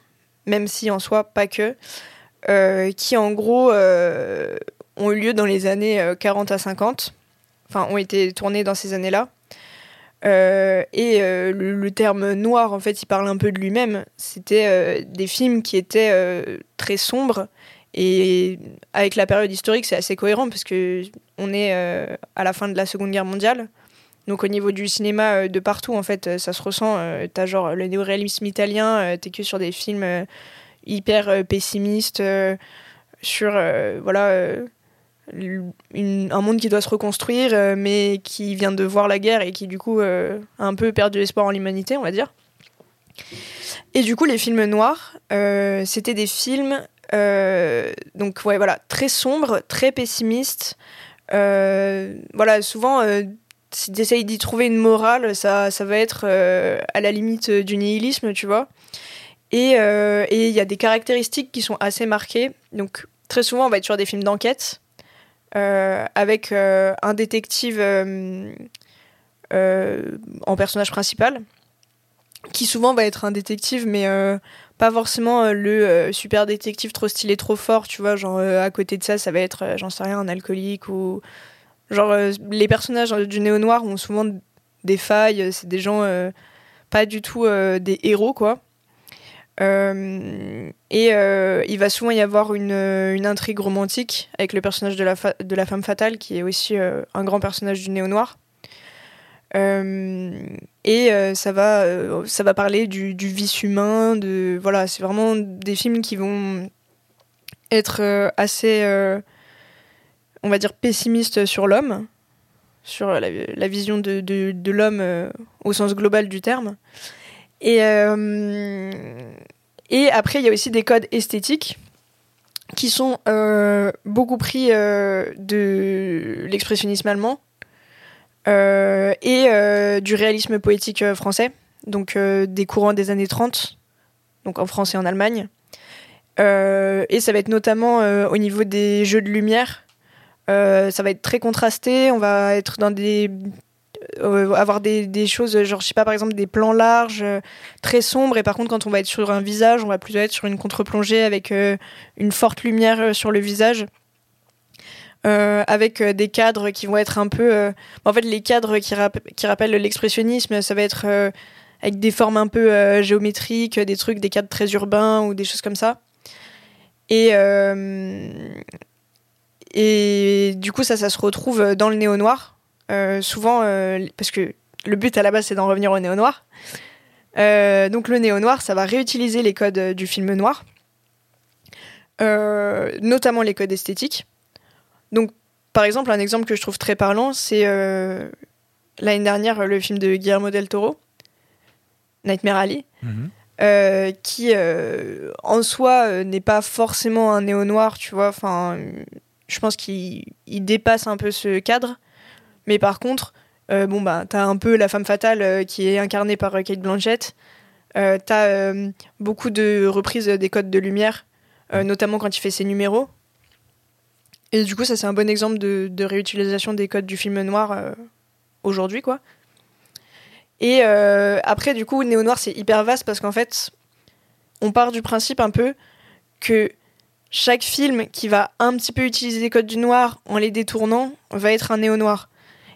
même si en soi pas que, qui en gros ont eu lieu dans les années euh, 40 à 50, enfin ont été tournés dans ces années-là. Euh, et euh, le, terme noir, en fait, il parle un peu de lui-même. C'était euh, des films qui étaient très sombres. Et avec la période historique, c'est assez cohérent parce que on est à la fin de la Seconde Guerre mondiale. Donc au niveau du cinéma, de partout, en fait, ça se ressent. T'as genre le néoréalisme italien, t'es que sur des films hyper pessimistes, sur voilà un monde qui doit se reconstruire, euh, mais qui vient de voir la guerre et qui du coup euh, a un peu perdu espoir en l'humanité, on va dire. Et du coup, les films noirs, euh, c'était des films donc ouais voilà très sombres, très pessimistes. Voilà, souvent si tu essayes d'y trouver une morale, ça, ça va être à la limite du nihilisme, tu vois. Et il y a des caractéristiques qui sont assez marquées. Donc, très souvent, on va être sur des films d'enquête avec euh, un détective euh, euh, en personnage principal, qui souvent va être un détective, mais euh, pas forcément euh, le euh, super détective trop stylé, trop fort, tu vois. Genre, euh, à côté de ça, ça va être, euh, j'en sais rien, un alcoolique ou Genre, euh, les personnages du néo-noir ont souvent des failles, c'est des gens euh, pas du tout euh, des héros, quoi. Euh, et euh, il va souvent y avoir une, une intrigue romantique avec le personnage de la, de la femme fatale, qui est aussi euh, un grand personnage du néo-noir. Euh, et euh, ça, va, euh, ça va parler du, vice humain, de, voilà, c'est vraiment des films qui vont être euh, assez euh, on va dire, pessimiste sur l'homme, sur la, vision de, de, l'homme euh, au sens global du terme. Et, euh, et après, il y a aussi des codes esthétiques qui sont euh, beaucoup pris euh, de l'expressionnisme allemand et du réalisme poétique français, donc des courants des années 30, donc en France et en Allemagne. Et ça va être notamment au niveau des jeux de lumière, ça va être très contrasté. On va être dans des. Euh, avoir des, choses, genre, je sais pas, par exemple, des plans larges, euh, très sombres. Et par contre, quand on va être sur un visage, on va plutôt être sur une contre-plongée avec euh, une forte lumière euh, sur le visage. Euh, avec euh, des cadres qui vont être un peu. euh, En fait, les cadres qui, rap- qui rappellent l'expressionnisme, ça va être euh, avec des formes un peu euh, géométriques, des trucs, des cadres très urbains ou des choses comme ça. Et. euh, et du coup, ça, ça se retrouve dans le néo-noir. Euh, souvent, euh, parce que le but à la base, c'est d'en revenir au néo-noir. Euh, donc, le néo-noir, ça va réutiliser les codes du film noir, notamment les codes esthétiques. Donc, par exemple, un exemple que je trouve très parlant, c'est euh, l'année dernière le film de Guillermo del Toro, Nightmare Alley Mhm. euh, qui euh, en soi n'est pas forcément un néo-noir, tu vois. Enfin, je pense qu'il il dépasse un peu ce cadre. Mais par contre, euh, bon bah t'as un peu la femme fatale euh, qui est incarnée par Kate Blanchett. Euh, t'as beaucoup de reprises des codes de lumière, notamment quand il fait ses numéros. Et du coup, ça c'est un bon exemple de, de réutilisation des codes du film noir aujourd'hui, quoi. Et euh, après, du coup, néo-noir, c'est hyper vaste parce qu'en fait, on part du principe un peu que chaque film qui va un petit peu utiliser les codes du noir en les détournant va être un néo-noir.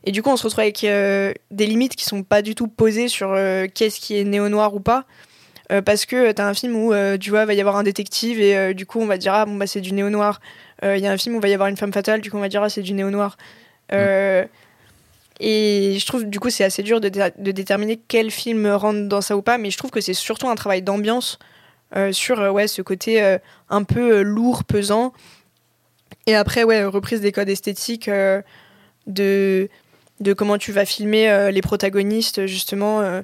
Et du coup, on se retrouve avec euh, des limites qui sont pas du tout posées sur euh, qu'est-ce qui est néo-noir ou pas. Euh, parce que t'as un film où, tu vois, va y avoir un détective et du coup, on va dire, ah bon, bah c'est du néo-noir. Il y a un film où va y avoir une femme fatale, du coup, on va dire, ah c'est du néo-noir. Euh, Et je trouve, du coup, c'est assez dur de, dé- de déterminer quel film rentre dans ça ou pas, mais je trouve que c'est surtout un travail d'ambiance sur ouais, ce côté un peu lourd, pesant. Et après, ouais, reprise des codes esthétiques de, de comment tu vas filmer euh, les protagonistes, justement, euh,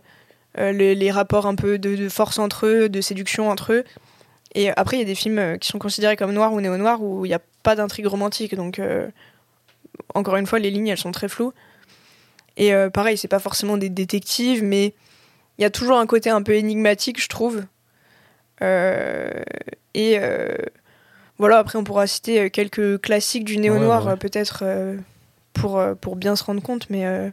euh, les, les rapports un peu de, de force entre eux, de séduction entre eux. Et après, il y a des films qui sont considérés comme noirs ou néo-noirs où il n'y a pas d'intrigue romantique. Donc, encore une fois, les lignes, elles sont très floues. Et euh, pareil, c'est pas forcément des détectives, mais il y a toujours un côté un peu énigmatique, je trouve. Euh, et euh, voilà, après, on pourra citer quelques classiques du néo-noir, Ouais, ouais. peut-être pour, euh, pour bien se rendre compte, mais euh,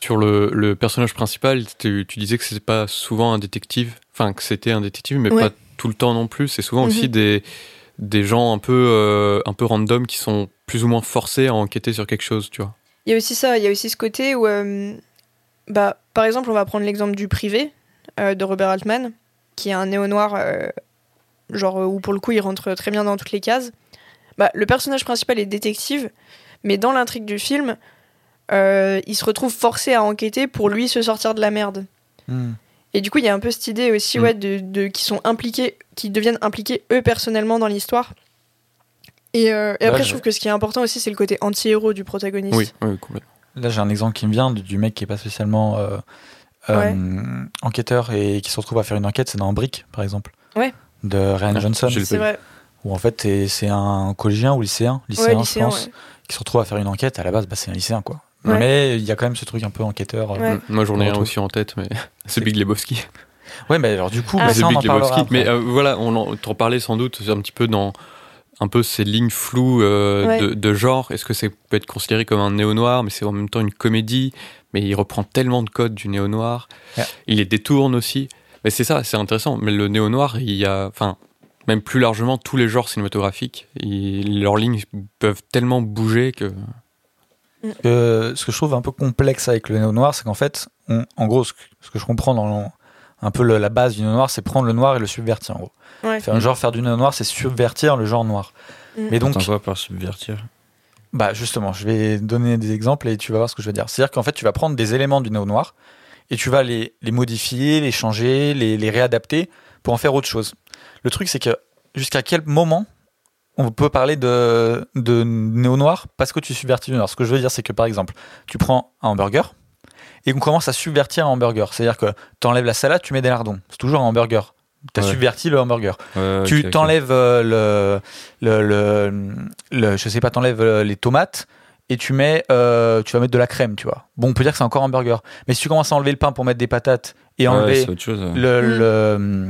Sur le, le personnage principal, tu, tu disais que c'était pas souvent un détective, enfin que c'était un détective, mais Ouais. pas tout le temps non plus. C'est souvent Mhm. aussi des, des gens un peu, euh, un peu random qui sont plus ou moins forcés à enquêter sur quelque chose, tu vois. il y a aussi ça, il y a aussi ce côté où, euh, bah, par exemple, on va prendre l'exemple du privé de Robert Altman, qui est un néo-noir, genre où pour le coup il rentre très bien dans toutes les cases. Bah, le personnage principal est détective, mais dans l'intrigue du film, euh, il se retrouve forcé à enquêter pour lui se sortir de la merde. Hmm. Et du coup, il y a un peu cette idée aussi, Mm. ouais, de, de- qui sont impliqués, qui deviennent impliqués eux personnellement dans l'histoire. Et, euh, et après, je- je trouve que ce qui est important aussi, c'est le côté anti-héros du protagoniste. Oui, oui, complètement. Là, j'ai un exemple qui me vient du, du mec qui est pas spécialement euh, euh, enquêteur et qui se retrouve à faire une enquête. C'est dans Brick, par exemple. Ouais. De Ryan Ah, Johnson. C'est vrai. Où en fait, c'est- un collégien ou lycéen, lycéen, Ouais, je lycéen, pense, ouais. Qui se retrouve à faire une enquête. À la base, bah, c'est un lycéen, quoi. Ouais. Mais il y a quand même ce truc un peu enquêteur. euh. Ouais. Moi, j'en ai un aussi en tête, mais [laughs] c'est Big Lebowski. Ouais, mais alors du coup, Ah, bah, ça, on Big en. Lebowski. Mais euh, voilà, on en t'en parlait sans doute un petit peu dans un peu ces lignes floues euh, Ouais. de, de genre. Est-ce que ça peut être considéré comme un néo-noir, mais c'est en même temps une comédie, mais il reprend tellement de codes du néo-noir. Ouais. Il les détourne aussi. Mais c'est ça, c'est intéressant. Mais le néo-noir, il y a, enfin, même plus largement, tous les genres cinématographiques, ils- leurs lignes peuvent tellement bouger que. ce que je trouve un peu complexe avec le néo-noir, c'est qu'en fait, on- en gros, ce que, ce que je comprends dans le- un peu le- la base du néo-noir, c'est prendre le noir et le subvertir, en gros. Ouais. Faire un genre, faire du néo-noir, c'est subvertir le genre noir. Mm. Mais donc, quoi par subvertir? Bah justement, je vais donner des exemples et tu vas voir ce que je veux dire. C'est-à-dire qu'en fait, tu vas prendre des éléments du néo-noir et tu vas les, les modifier, les changer, les, les réadapter pour en faire autre chose. Le truc, c'est que jusqu'à quel moment on peut parler de, de néo-noir parce que tu subvertis le noir? Ce que je veux dire, c'est que par exemple, tu prends un hamburger et on commence à subvertir un hamburger. C'est-à-dire que tu enlèves la salade, tu mets des lardons. C'est toujours un hamburger. Tu as Ouais. subverti le hamburger. Ouais, tu t'enlèves euh, le, le, le, le- je sais pas, t'enlèves euh, les tomates et tu mets, euh, tu vas mettre de la crème, tu vois. Bon, on peut dire que c'est encore un burger. Mais si tu commences à enlever le pain pour mettre des patates et Ouais, enlever c'est autre chose. ouais. le, le,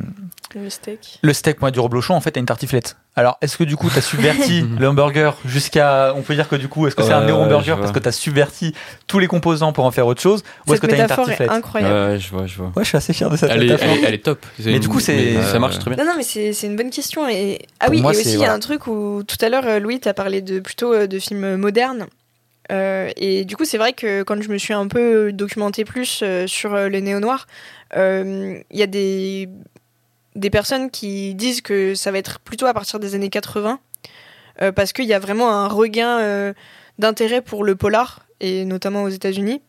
Le steak. le steak du reblochon, en fait, t'as une tartiflette. Alors, est-ce que du coup, t'as subverti [laughs] le hamburger jusqu'à, on peut dire que du coup, est-ce que c'est un Ouais, néo ouais, je hamburger vois. parce que t'as subverti tous les composants pour en faire autre chose, ou est-ce que Cette t'as une métaphore est tartiflette? incroyable. Ouais, je vois, je vois. Ouais, je suis assez fier de cette Elle est, elle est, elle est top. Mais du coup, c'est- ça marche Ouais. très bien. Non, non, mais c'est c'est une bonne question. Et... Ah Pour oui, moi, et aussi, il y a un truc où tout à l'heure, euh, Louis, t'as parlé de, plutôt euh, de films modernes. Euh, et du coup, c'est vrai que quand je me suis un peu documenté plus euh, sur euh, les néo-noirs, euh, il y a des, des personnes qui disent que ça va être plutôt à partir des années 80, euh, parce qu'il y a vraiment un regain d'intérêt pour le polar, et notamment aux États-Unis.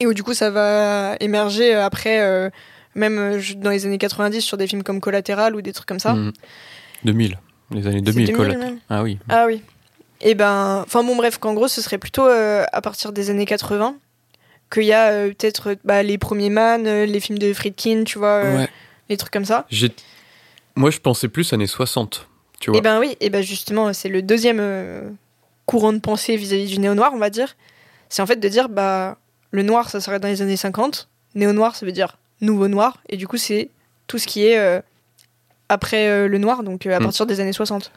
Et où du coup, ça va émerger après, même dans les années 90, sur des films comme Collatéral ou des trucs comme ça. Mhm. 2000, les années C'est 2000, Colette. même Ah oui. Ah oui. Et ben, enfin bon, bref, qu'en gros, ce serait plutôt euh, à partir des années 80 qu'il y a euh, peut-être bah, les premiers Man, euh, les films de Friedkin, tu vois, euh, Ouais. les trucs comme ça. Moi, je pensais plus années 60. Tu vois. Et ben oui, et ben justement, c'est le deuxième euh, courant de pensée vis-à-vis du néo-noir, on va dire. C'est en fait de dire, bah, le noir, ça serait dans les années 50. Néo-noir, ça veut dire nouveau noir. Et du coup, c'est tout ce qui est euh, après euh, le noir, donc euh, à Mm. partir des années 60.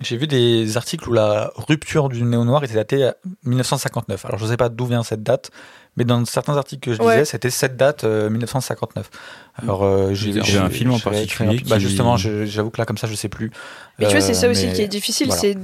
J'ai vu des articles où la rupture du néo-noir était datée à 1959. Alors je sais pas d'où vient cette date, mais dans certains articles que je Ouais. lisais, c'était cette date, euh, 1959. Alors euh, j'ai un film en particulier un- Bah justement, j'avoue que là comme ça, je sais plus. Mais tu vois, c'est ça Euh, aussi mais qui est difficile, voilà. c'est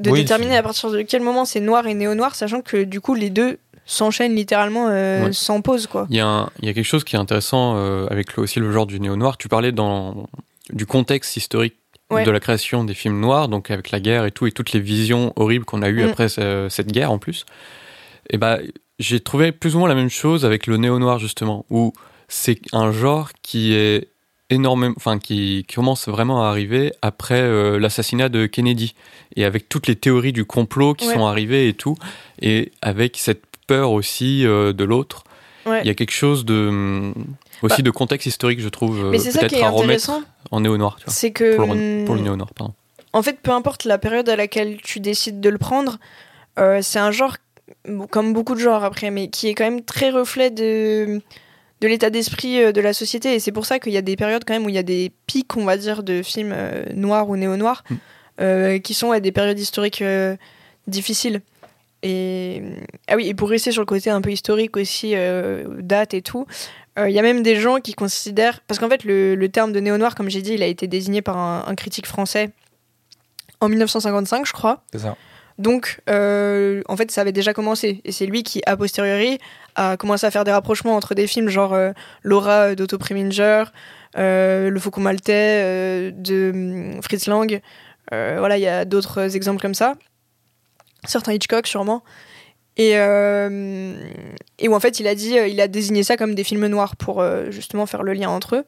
de Oui, déterminer à partir de quel moment c'est noir et néo-noir, sachant que du coup, les deux s'enchaînent littéralement euh, Ouais. sans pause, quoi. Il y, a un- il y a quelque chose qui est intéressant euh, avec aussi le genre du néo-noir. Tu parlais dans, du contexte historique Ouais. de la création des films noirs, donc avec la guerre et tout, et toutes les visions horribles qu'on a eues Mm. après ce- cette guerre en plus. Et ben, j'ai trouvé plus ou moins la même chose avec le néo-noir justement, où c'est un genre qui est énormément, enfin qui, qui commence vraiment à arriver après euh, l'assassinat de Kennedy et avec toutes les théories du complot qui Ouais. sont arrivées et tout, et avec cette peur aussi euh, de l'autre. Ouais. Il y a quelque chose de hum, aussi Bah. de contexte historique, je trouve, peut-être à remettre en néo-noir, c'est que pour le, pour le hum, néo-noir, pardon. en fait, peu importe la période à laquelle tu décides de le prendre, euh, c'est un genre comme beaucoup de genres après, mais qui est quand même très reflet de, de l'état d'esprit euh, de la société. Et c'est pour ça qu'il y a des périodes quand même où il y a des pics, on va dire, de films euh, noirs ou néo-noirs, Mm. euh, qui sont à des périodes historiques euh, difficiles. Et ah oui, et pour rester sur le côté un peu historique aussi, euh, date et tout, euh, il y a même des gens qui considèrent, parce qu'en fait le, le terme de néo-noir, comme j'ai dit, il a été désigné par un, un critique français en 1955, je crois. C'est ça. Donc, euh, en fait, ça avait déjà commencé. Et c'est lui qui, a posteriori, a commencé à faire des rapprochements entre des films genre euh, Laura d'Otto Preminger, euh, Le Faucon Maltais euh, de hum, Fritz Lang. Euh, voilà, il y a d'autres exemples comme ça. Certains Hitchcock, sûrement. Et, euh, et où en fait, il a dit, euh, il a désigné ça comme des films noirs pour euh, justement faire le lien entre eux.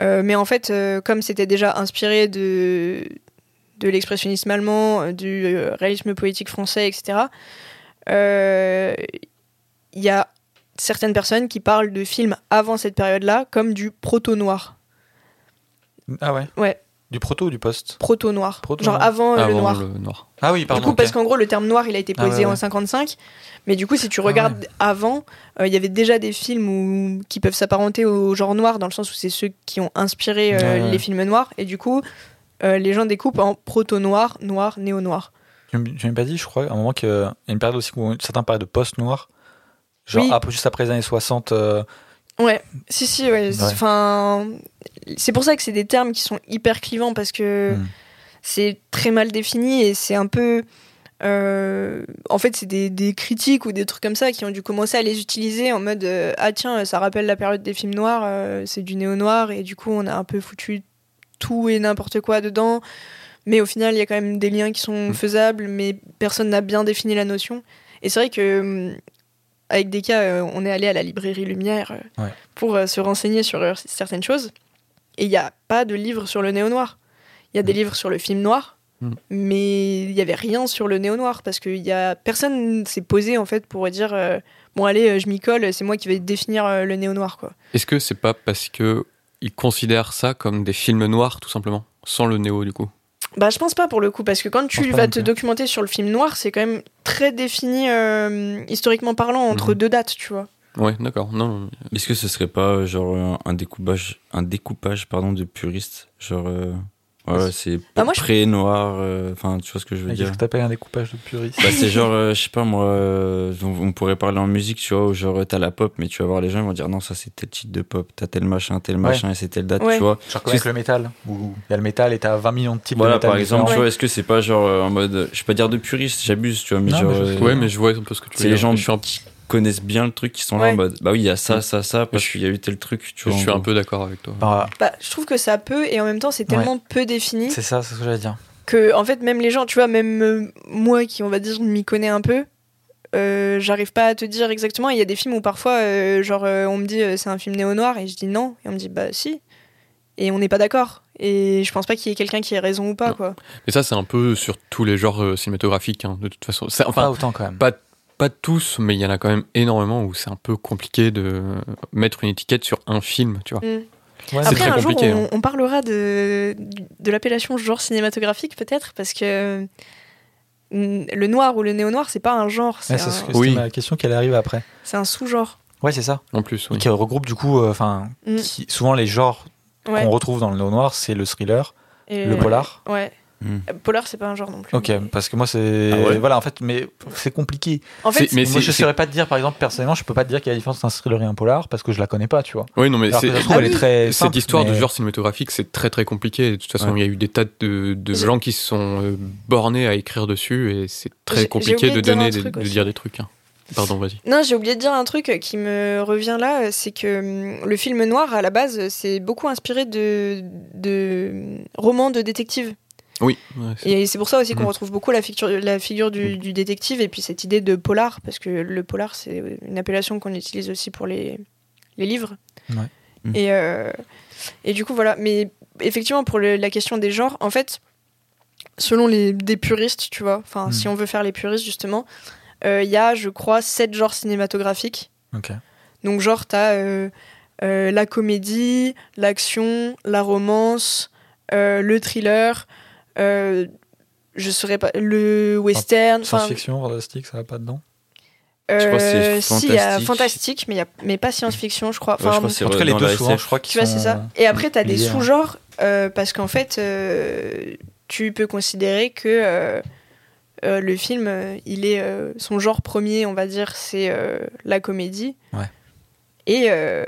Euh, mais en fait, comme c'était déjà inspiré de, de l'expressionnisme allemand, du réalisme poétique français, etc., il y a certaines personnes qui parlent de films avant cette période-là comme du proto-noir. Ah ouais? Ouais, Du proto ou du post proto-noir. Proto-noir. Genre avant, euh, le Avant noir. le noir. Ah oui, Du pardon. coup, parce ok. qu'en gros, le terme noir, il a été Ah posé ouais, en ouais. 55. Mais du coup, si tu regardes avant, euh, il y avait déjà des films où- qui peuvent s'apparenter au genre noir, dans le sens où c'est ceux qui ont inspiré euh, Ouais, ouais. les films noirs. Et du coup, euh, les gens découpent en proto-noir, noir, néo-noir. Tu m'as pas dit, je crois, à un moment qu'il y a une période aussi où certains parlaient de post-noir. Genre Oui. après- juste après les années 60. Ouais, si, si, ouais. Ouais. Enfin, c'est pour ça que c'est des termes qui sont hyper clivants parce que Hmm. c'est très mal défini et c'est un peu. euh, en fait, c'est des, des critiques ou des trucs comme ça qui ont dû commencer à les utiliser en mode euh, Ah, tiens, ça rappelle la période des films noirs, euh, c'est du néo-noir et du coup, on a un peu foutu tout et n'importe quoi dedans. Mais au final, il y a quand même des liens qui sont Mm. faisables, mais personne n'a bien défini la notion. Et c'est vrai que. Avec des cas, euh, on est allé à la librairie Lumière euh, Ouais. pour euh, se renseigner sur certaines choses. Et il n'y a pas de livre sur le néo-noir. Il y a des livres sur le film noir, Mm. mais il n'y avait rien sur le néo-noir parce que y a... personne s'est posé en fait pour dire euh, Bon, allez, je m'y colle, c'est moi qui vais définir euh, le néo-noir. quoi. Est-ce que c'est pas parce que ils considèrent ça comme des films noirs, tout simplement, sans le néo du coup? Bah, je pense pas pour le coup, parce que quand tu vas te documenter sur le film noir, c'est quand même très défini euh, historiquement parlant entre Mhm. deux dates, tu vois. Ouais, d'accord. Non, Est-ce que ce serait pas genre un- un découpage, un découpage pardon de puristes, genre euh, ouais, c'est Bah, pré noir, euh, enfin tu vois ce que je veux Qu'est-ce dire. que t'appelles un découpage de puriste Bah, c'est genre, [laughs] euh, je sais pas moi, euh, on, on pourrait parler en musique, tu vois, où genre t'as la pop, mais tu vas voir les gens, ils vont dire non, ça c'est tel titre de pop, t'as tel machin, tel machin, et c'est telle date, Ouais. tu vois. Genre comme avec le métal, où il y a le métal et t'as 20 millions de types Voilà, de métal. par exemple, tu vois, est-ce que c'est pas genre euh, en mode, je vais pas dire de puriste, j'abuse, tu vois, mais Non, genre, mais je- euh, ouais, mais je vois un peu ce que tu veux c'est les gens Je suis un, qui connaissent bien le truc, qui sont là en mode, bah oui, il y a ça, ça, ça, parce je- qu'il y a eu tel truc, tu je vois. en suis un peu d'accord avec toi. Bah, Bah, je trouve que ça peut, et en même temps, c'est tellement peu défini c'est ça, c'est ce que j'allais dire. que, en fait, même les gens, tu vois, même euh, moi qui, on va dire, m'y connais un peu, euh, j'arrive pas à te dire exactement. Il y a des films où parfois, euh, genre, euh, on me dit euh, c'est un film néo-noir, et je dis non, et on me dit bah si. Et on n'est pas d'accord. Et je pense pas qu'il y ait quelqu'un qui ait raison ou pas, Non. quoi. Mais ça, c'est un peu sur tous les genres euh, cinématographiques, hein, de toute façon. C'est- pas Enfin, autant quand même. pas, pas tous, mais il y en a quand même énormément où c'est un peu compliqué de mettre une étiquette sur un film, tu vois. Mm. Ouais, Après, très un jour, compliqué, on, hein. on parlera de, de l'appellation genre cinématographique, peut-être, parce que mm, le noir ou le néo-noir, c'est pas un genre, c'est Ouais, un, que- Oui. ma question qui allait arriver après. c'est un sous-genre. Ouais, c'est ça. En plus, oui. Qui regroupe du coup, euh, enfin, Mm. qui- souvent les genres Ouais. qu'on retrouve dans le néo-noir, c'est le thriller, Et- le polar. Ouais. Hmm. Euh, Polar, c'est pas un genre non plus. Ok, mais- parce que moi c'est Ah ouais. voilà en fait, mais c'est compliqué. En fait, mais moi je saurais pas te dire par exemple personnellement, je peux pas te dire qu'il y a la différence entre un thriller et un polar parce que je la connais pas, tu vois. Oui, non, mais c'est. Ah oui. Cette simple, histoire mais- de genre cinématographique, c'est très très compliqué. De toute façon, Ouais. il y a eu des tas de, de gens qui se sont euh, bornés à écrire dessus et c'est très compliqué de donner de dire des trucs. hein. Pardon, vas-y. Non, j'ai oublié de dire un truc qui me revient là, c'est que hum, le film noir, à la base, c'est beaucoup inspiré de, de hum, romans de détectives. Oui. ouais, Et c'est pour ça aussi qu'on Mhm. retrouve beaucoup la figure, la figure du, du détective et puis cette idée de polar, parce que le polar, c'est une appellation qu'on utilise aussi pour les, les livres. Ouais. Mhm. Et, euh, et du coup, voilà. Mais effectivement, pour le- la question des genres, en fait, selon les des puristes, tu vois, enfin, si on veut faire les puristes, justement, euh, il y a, je crois, sept genres cinématographiques. Donc, genre, t'as euh, euh, la comédie, l'action, la romance, euh, le thriller, euh, je saurais pas, le western. enfin, Science-fiction, fantastique, ça va pas dedans. Je crois que c'est Euh, si, il y a fantastique. mais, il y a, mais pas science-fiction, je crois. Ouais, je Enfin, crois En tout cas, les deux souvent, je crois tu vois, c'est ça. Et après, tu as des hein. sous-genres, euh, parce qu'en fait, euh, tu peux considérer que euh, euh, le film, il est euh, son genre premier, on va dire, c'est euh, la comédie. Ouais. Et euh,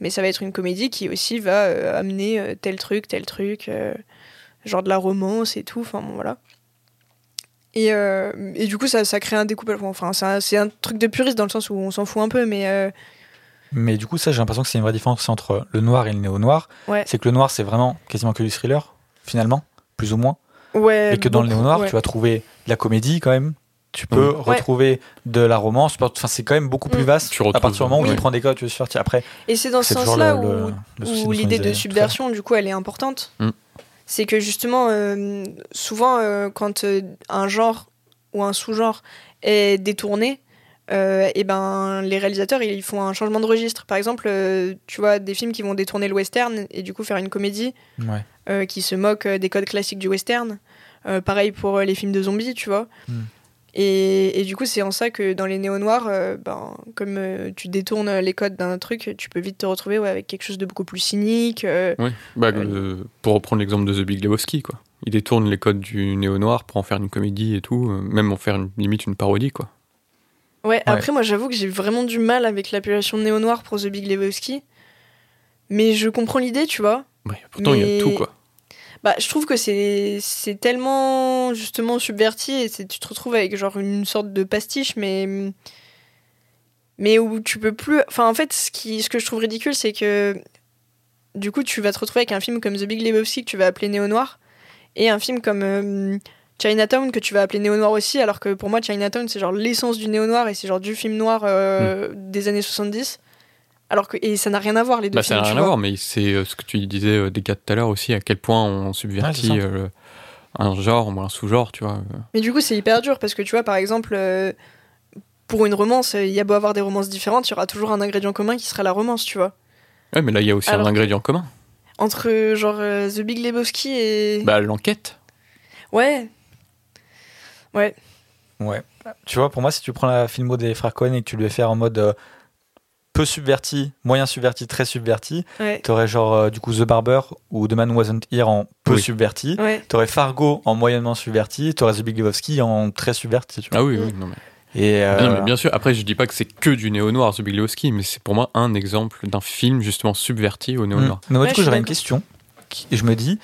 mais ça va être une comédie qui aussi va euh, amener euh, tel truc, tel truc, euh, genre de la romance et tout. Enfin bon, voilà. Et, euh, et du coup, ça, ça crée un découpage. Enfin, c'est un, truc de puriste dans le sens où on s'en fout un peu, mais euh, Mais du coup, ça, j'ai l'impression que c'est une vraie différence entre le noir et le néo-noir. Ouais. C'est que le noir, c'est vraiment quasiment que du thriller, finalement, plus ou moins. ouais. et que dans le néo-noir, ouais. tu vas trouver de la comédie quand même. Tu peux retrouver de la romance. Enfin, c'est quand même beaucoup plus Mm. vaste. Tu à partir du moment où il prend des codes, tu veux tirer. Après, Et c'est dans ce sens-là où, l'idée de subversion, du coup, elle est importante. Mm. C'est que justement, euh, souvent, euh, quand euh, un genre ou un sous-genre est détourné, euh, et ben les réalisateurs ils font un changement de registre. Par exemple, euh, tu vois des films qui vont détourner le western et du coup faire une comédie. Ouais. euh, qui se moque des codes classiques du western. Pareil pour les films de zombies, tu vois. Mm. Et, et du coup, c'est en ça que dans les néo-noirs, euh, ben, comme euh, tu détournes les codes d'un truc, tu peux vite te retrouver ouais, avec quelque chose de beaucoup plus cynique. euh, Oui, bah, euh, pour reprendre l'exemple de The Big Lebowski, quoi. Il détourne les codes du néo-noir pour en faire une comédie et tout, euh, même en faire une, limite une parodie, quoi. Ouais, après, moi, j'avoue que j'ai vraiment du mal avec l'appellation néo-noir pour The Big Lebowski. Mais je comprends l'idée, tu vois. Ouais, pourtant, il y a tout, quoi. Bah, je trouve que c'est c'est tellement justement subverti et tu te retrouves avec genre une sorte de pastiche, mais mais où tu peux plus. Enfin, en fait, ce qui ce que je trouve ridicule, c'est que du coup, tu vas te retrouver avec un film comme The Big Lebowski que tu vas appeler néo noir et un film comme euh, Chinatown que tu vas appeler néo noir aussi, alors que pour moi, Chinatown c'est genre l'essence du néo noir et c'est genre du film noir euh, des années 70. Alors que et ça n'a rien à voir les deux Bah, ça n'a rien à voir, mais c'est euh, ce que tu disais euh, des gars tout à l'heure aussi, à quel point on subvertit Ouais, euh, un genre ou un sous-genre, tu vois. Mais du coup, c'est hyper dur parce que tu vois, par exemple, euh, pour une romance, il y a beau avoir des romances différentes, il y aura toujours un ingrédient commun qui sera la romance, tu vois. Ouais, mais là, il y a aussi Alors un que- ingrédient commun. Entre genre euh, The Big Lebowski et. Bah, l'enquête. Ouais. Ouais. Ouais. Tu vois, pour moi, si tu prends la filmo des frères Cohen et que tu le fais faire en mode euh, peu subverti, moyen subverti, très subverti, Ouais. t'aurais genre euh, du coup The Barber ou The Man Who Wasn't Here en peu Oui. subverti. Ouais. T'aurais Fargo en moyennement subverti, t'aurais The Big Lebowski en très subverti. Tu vois. Ah oui, Mm. oui, non, mais... Et euh, Non, mais bien sûr, après, je dis pas que c'est que du néo-noir, The Big Lebowski, mais c'est pour moi un exemple d'un film justement subverti au néo-noir. Mm. Mais moi, Ouais, du coup, j'aurais une question. Et je me dis,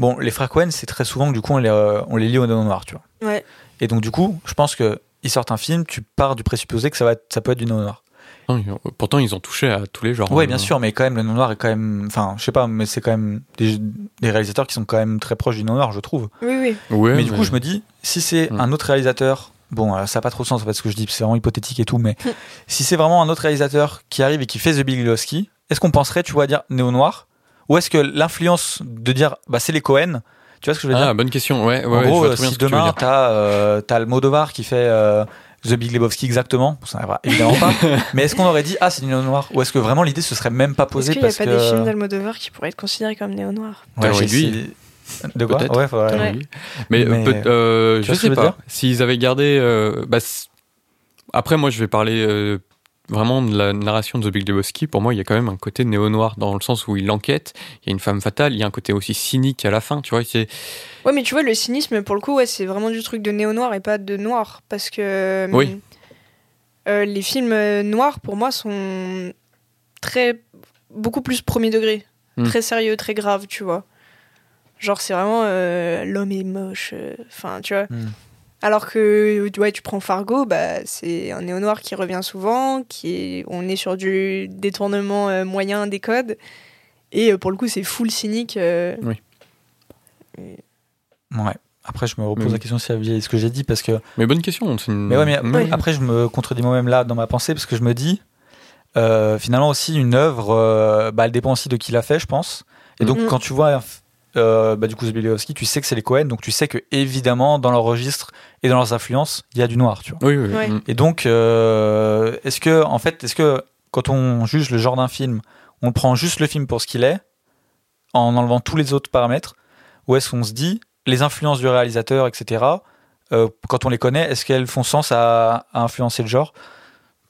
bon, les frères Cohen, c'est très souvent que du coup, on les, euh, on les lit au noir, tu vois. Ouais. Et donc, du coup, je pense que ils sortent un film, tu pars du présupposé que ça, va être- ça peut être du noir. Non, pourtant, ils ont touché à tous les genres. Ouais, hein. bien sûr, mais quand même, le noir est quand même. Enfin, je sais pas, mais c'est quand même des, des réalisateurs qui sont quand même très proches du noir, je trouve. Oui, oui. Ouais, mais du coup, je me dis, si c'est Mm. un autre réalisateur, bon, euh, ça n'a pas trop de sens parce que je dis, c'est vraiment hypothétique et tout, mais si c'est vraiment un autre réalisateur qui arrive et qui fait The Big Lebowski, est-ce qu'on penserait, tu vois, dire néo-noir Ou est-ce que l'influence de dire, bah, c'est les Cohen, tu vois ce que je veux dire? Ah, bonne question, ouais. ouais En ouais, je gros, vois euh, si ce demain, t'as euh, t'as le Modovar qui fait euh, The Big Lebowski exactement, ça n'arrivera évidemment pas, [laughs] mais est-ce qu'on aurait dit, ah, c'est du néo-noir Ou est-ce que vraiment l'idée se serait même pas Est-ce posée qu'il n'y a pas que... des films d'Almodovar qui pourraient être considérés comme Ouais, Talent j'ai aiguille. essayé- De quoi? Peut-être. Ouais, faudrait- Ouais. Mais, Mais, euh, peut- euh, je sais pas. S'ils avaient gardé. euh, bah, après, moi, je vais parler euh, vraiment de la narration de The Big Lebowski. Pour moi, il y a quand même un côté néo-noir dans le sens où il enquête. Il y a une femme fatale. Il y a un côté aussi cynique à la fin. Tu vois, c'est Ouais, mais tu vois, le cynisme, pour le coup, ouais, c'est vraiment du truc de néo-noir et pas de noir. Parce que. Oui. euh, les films euh, noirs, pour moi, sont très. beaucoup plus premier degré. Hmm. Très sérieux, très grave, tu vois. Genre, c'est vraiment. euh, L'homme est moche. euh, Enfin, tu vois. Hmm. Alors que ouais, tu prends Fargo, bah, c'est un néo-noir qui revient souvent, qui est, on est sur du détournement euh, moyen des codes, et euh, pour le coup c'est full cynique. euh, Ouais. Après, je me repose Mais- la question si ça vieillit ce que j'ai dit parce que. Mais bonne question. c'est une- Mais ouais, mais après, je me contredis moi-même là dans ma pensée parce que je me dis, euh, finalement aussi, une œuvre, euh, bah, elle dépend aussi de qui l'a fait, je pense. Et donc, Mhm. quand tu vois, euh, bah, du coup, Lebowski, tu sais que c'est les Cohen, donc tu sais que évidemment, dans leur registre et dans leurs influences, il y a du noir, tu vois. Oui, oui, oui. Ouais. Mm. Et donc, euh, est-ce que, en fait, est-ce que quand on juge le genre d'un film, on prend juste le film pour ce qu'il est, en enlevant tous les autres paramètres, ou est-ce qu'on se dit, les influences du réalisateur, etc., euh, quand on les connaît, est-ce qu'elles font sens à, à influencer le genre?